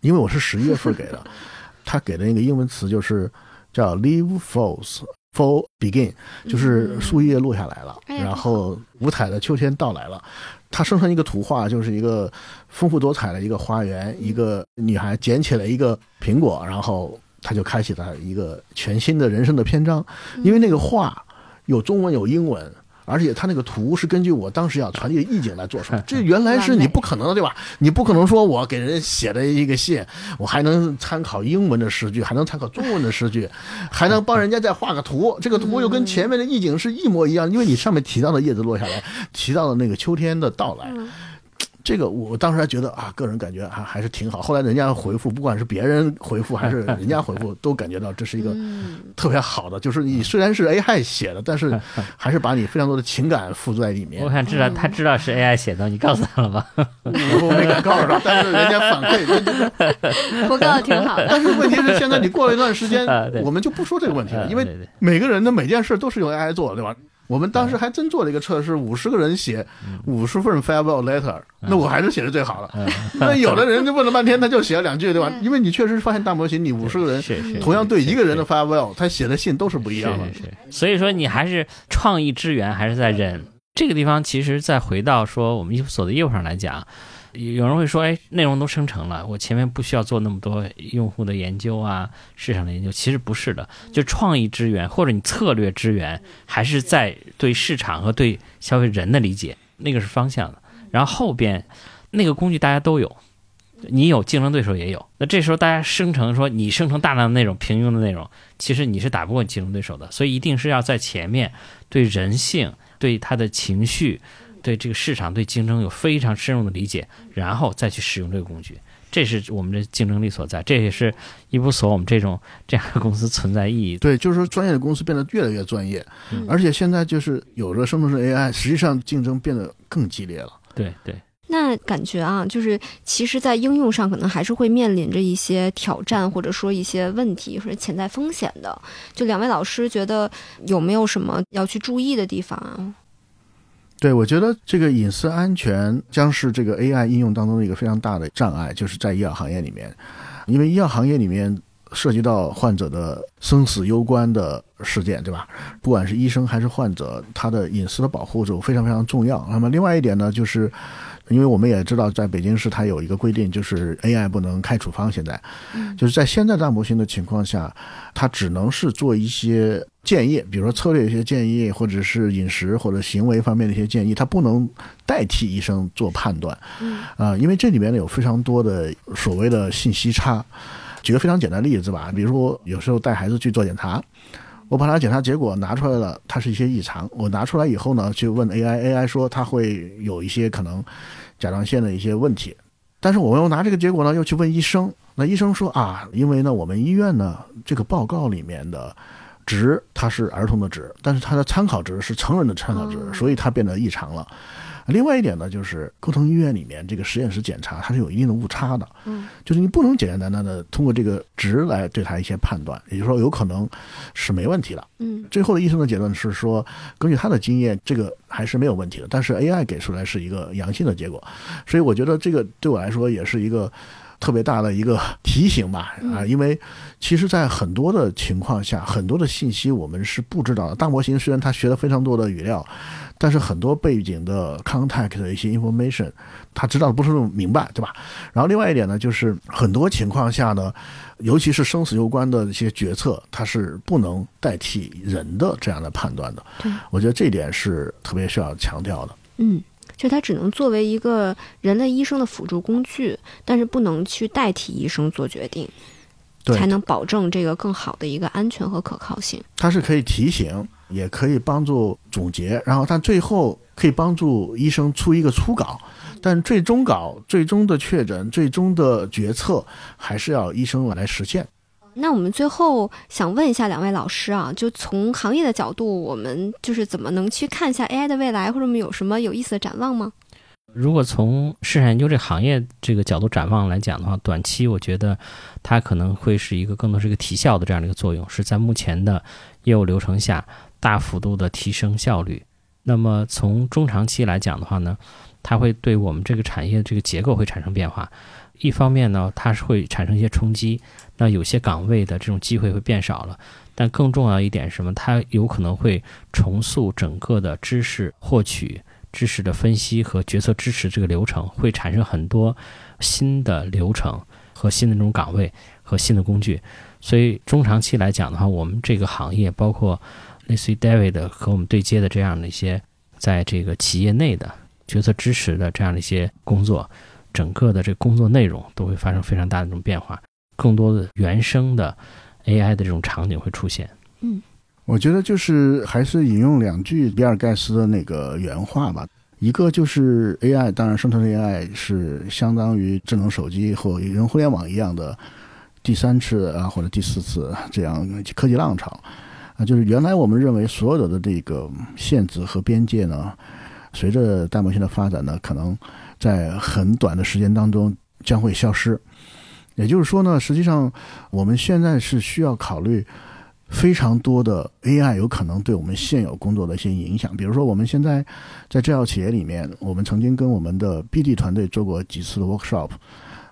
因为我是十一月份给的，他给的那个英文词就是叫 “leave falls”。Fall begin 就是树叶落下来了，然后五彩的秋天到来了。它生成一个图画，就是一个丰富多彩的一个花园，一个女孩捡起了一个苹果，然后她就开启了一个全新的人生的篇章。因为那个画有中文有英文，而且他那个图是根据我当时要传递的意境来做出来，这原来是你不可能的，对吧？你不可能说我给人写的一个信，我还能参考英文的诗句，还能参考中文的诗句，还能帮人家再画个图，这个图又跟前面的意境是一模一样，因为你上面提到的叶子落下来，提到的那个秋天的到来。这个我当时还觉得啊，个人感觉还还是挺好。后来人家回复，不管是别人回复还是 人家回复，都感觉到这是一个特别好的。就是你虽然是 AI 写的，但是 还是把你非常多的情感附在里面。我想知道他知道是 AI 写的，你告诉他了吗？我没敢告诉他，但是人家反馈，我告诉挺好的。但是问题是现在你过了一段时间，我们就不说这个问题了，因为每个人的每件事都是用 AI 做的，对吧？我们当时还真做了一个测试，五十个人写五十份 farewell letter，那我还是写的最好了。那有的人就问了半天，他就写了两句，对吧？因为你确实发现大模型，你五十个人同样对一个人的 farewell，他写的信都是不一样的。所以说，你还是创意之源还是在人这个地方。其实再回到说我们易普所的业务上来讲。有人会说，哎，内容都生成了，我前面不需要做那么多用户的研究啊，市场的研究。其实不是的，就创意资源或者你策略资源，还是在对市场和对消费人的理解，那个是方向的。然后后边那个工具大家都有，你有竞争对手也有。那这时候大家生成说你生成大量的内容，平庸的内容，其实你是打不过竞争对手的。所以一定是要在前面对人性、对他的情绪。对这个市场、对竞争有非常深入的理解，然后再去使用这个工具，这是我们的竞争力所在。这也是一步所我们这种这样的公司存在意义。对，就是说专业的公司变得越来越专业，而且现在就是有了生成式 AI，实际上竞争变得更激烈了。对对。那感觉啊，就是其实，在应用上可能还是会面临着一些挑战，或者说一些问题或者潜在风险的。就两位老师觉得有没有什么要去注意的地方啊？对，我觉得这个隐私安全将是这个 AI 应用当中的一个非常大的障碍，就是在医药行业里面，因为医药行业里面涉及到患者的生死攸关的事件，对吧？不管是医生还是患者，他的隐私的保护就非常非常重要。那么另外一点呢，就是。因为我们也知道，在北京市它有一个规定，就是 AI 不能开处方。现在，就是在现在大模型的情况下，它只能是做一些建议，比如说策略一些建议，或者是饮食或者行为方面的一些建议，它不能代替医生做判断。啊，因为这里面呢有非常多的所谓的信息差。举个非常简单的例子吧，比如说有时候带孩子去做检查。我把它检查结果拿出来了，它是一些异常。我拿出来以后呢，就问 AI，AI 说它会有一些可能甲状腺的一些问题。但是我又拿这个结果呢，又去问医生。那医生说啊，因为呢，我们医院呢这个报告里面的值它是儿童的值，但是它的参考值是成人的参考值，所以它变得异常了。另外一点呢，就是沟通医院里面这个实验室检查，它是有一定的误差的。嗯，就是你不能简简单单的通过这个值来对它一些判断，也就是说有可能是没问题的。嗯，最后的医生的结论是说，根据他的经验，这个还是没有问题的。但是 AI 给出来是一个阳性的结果，所以我觉得这个对我来说也是一个特别大的一个 提醒吧。啊，因为其实，在很多的情况下，很多的信息我们是不知道的。大模型虽然它学了非常多的语料。但是很多背景的 contact 的一些 information，它知道的不是那么明白，对吧？然后另外一点呢，就是很多情况下呢，尤其是生死攸关的一些决策，它是不能代替人的这样的判断的。对，我觉得这一点是特别需要强调的。嗯，就它只能作为一个人类医生的辅助工具，但是不能去代替医生做决定，才能保证这个更好的一个安全和可靠性。它是可以提醒。也可以帮助总结，然后但最后可以帮助医生出一个初稿，但最终稿、最终的确诊、最终的决策还是要医生来实现。那我们最后想问一下两位老师啊，就从行业的角度，我们就是怎么能去看一下 AI 的未来，或者我们有什么有意思的展望吗？如果从市场研究这个行业这个角度展望来讲的话，短期我觉得它可能会是一个更多是一个提效的这样的一个作用，是在目前的业务流程下。大幅度的提升效率，那么从中长期来讲的话呢，它会对我们这个产业这个结构会产生变化。一方面呢，它是会产生一些冲击，那有些岗位的这种机会会变少了。但更重要一点是什么？它有可能会重塑整个的知识获取、知识的分析和决策支持这个流程，会产生很多新的流程和新的这种岗位和新的工具。所以中长期来讲的话，我们这个行业包括。类似于 David 和我们对接的这样的一些在这个企业内的决策支持的这样的一些工作，整个的这个工作内容都会发生非常大的这种变化，更多的原生的 AI 的这种场景会出现。嗯，我觉得就是还是引用两句比尔盖茨的那个原话吧。一个就是 AI，当然生成 AI 是相当于智能手机或移动互联网一样的第三次啊或者第四次这样科技浪潮啊，就是原来我们认为所有的这个限制和边界呢，随着大模型的发展呢，可能在很短的时间当中将会消失。也就是说呢，实际上我们现在是需要考虑。非常多的 AI 有可能对我们现有工作的一些影响，比如说我们现在在制药企业里面，我们曾经跟我们的 BD 团队做过几次的 workshop，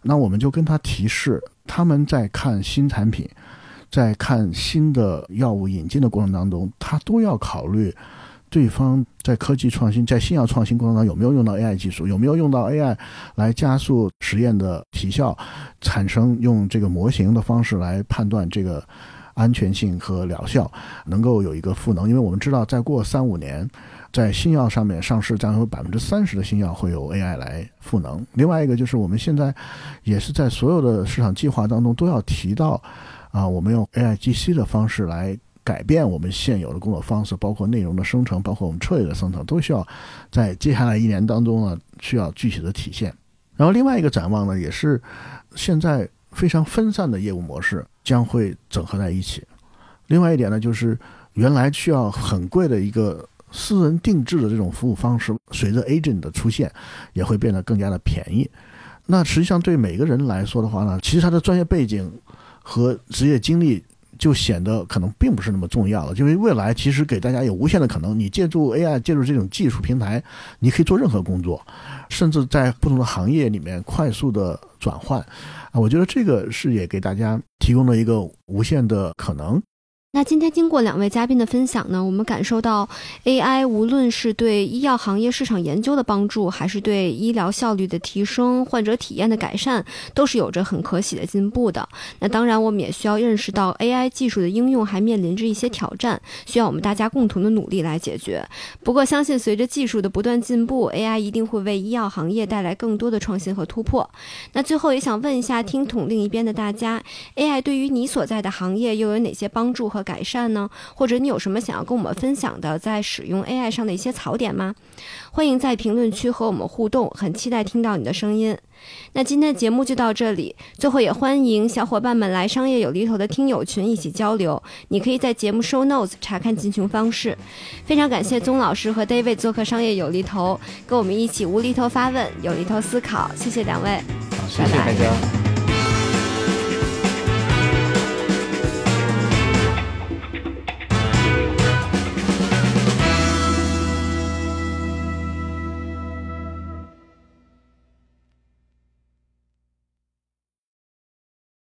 那我们就跟他提示，他们在看新产品，在看新的药物引进的过程当中，他都要考虑对方在科技创新、在新药创新过程当中有没有用到 AI 技术，有没有用到 AI 来加速实验的提效，产生用这个模型的方式来判断这个。安全性和疗效能够有一个赋能，因为我们知道，再过三五年，在新药上面上市将有百分之三十的新药会有 AI 来赋能。另外一个就是我们现在也是在所有的市场计划当中都要提到，啊，我们用 AIGC 的方式来改变我们现有的工作方式，包括内容的生成，包括我们策略的生成，都需要在接下来一年当中呢需要具体的体现。然后另外一个展望呢，也是现在非常分散的业务模式。将会整合在一起。另外一点呢，就是原来需要很贵的一个私人定制的这种服务方式，随着 agent 的出现，也会变得更加的便宜。那实际上对每个人来说的话呢，其实他的专业背景和职业经历就显得可能并不是那么重要了。因为未来其实给大家有无限的可能，你借助 AI，借助这种技术平台，你可以做任何工作，甚至在不同的行业里面快速的转换。啊我觉得这个是也给大家提供了一个无限的可能。那今天经过两位嘉宾的分享呢，我们感受到 AI 无论是对医药行业市场研究的帮助，还是对医疗效率的提升、患者体验的改善，都是有着很可喜的进步的。那当然，我们也需要认识到 AI 技术的应用还面临着一些挑战，需要我们大家共同的努力来解决。不过，相信随着技术的不断进步，AI 一定会为医药行业带来更多的创新和突破。那最后也想问一下听筒另一边的大家，AI 对于你所在的行业又有哪些帮助和？改善呢？或者你有什么想要跟我们分享的在使用 AI 上的一些槽点吗？欢迎在评论区和我们互动，很期待听到你的声音。那今天的节目就到这里，最后也欢迎小伙伴们来商业有厘头的听友群一起交流。你可以在节目 show notes 查看进群方式。非常感谢宗老师和 David 做客商业有厘头，跟我们一起无厘头发问，有厘头思考。谢谢两位，谢谢大家。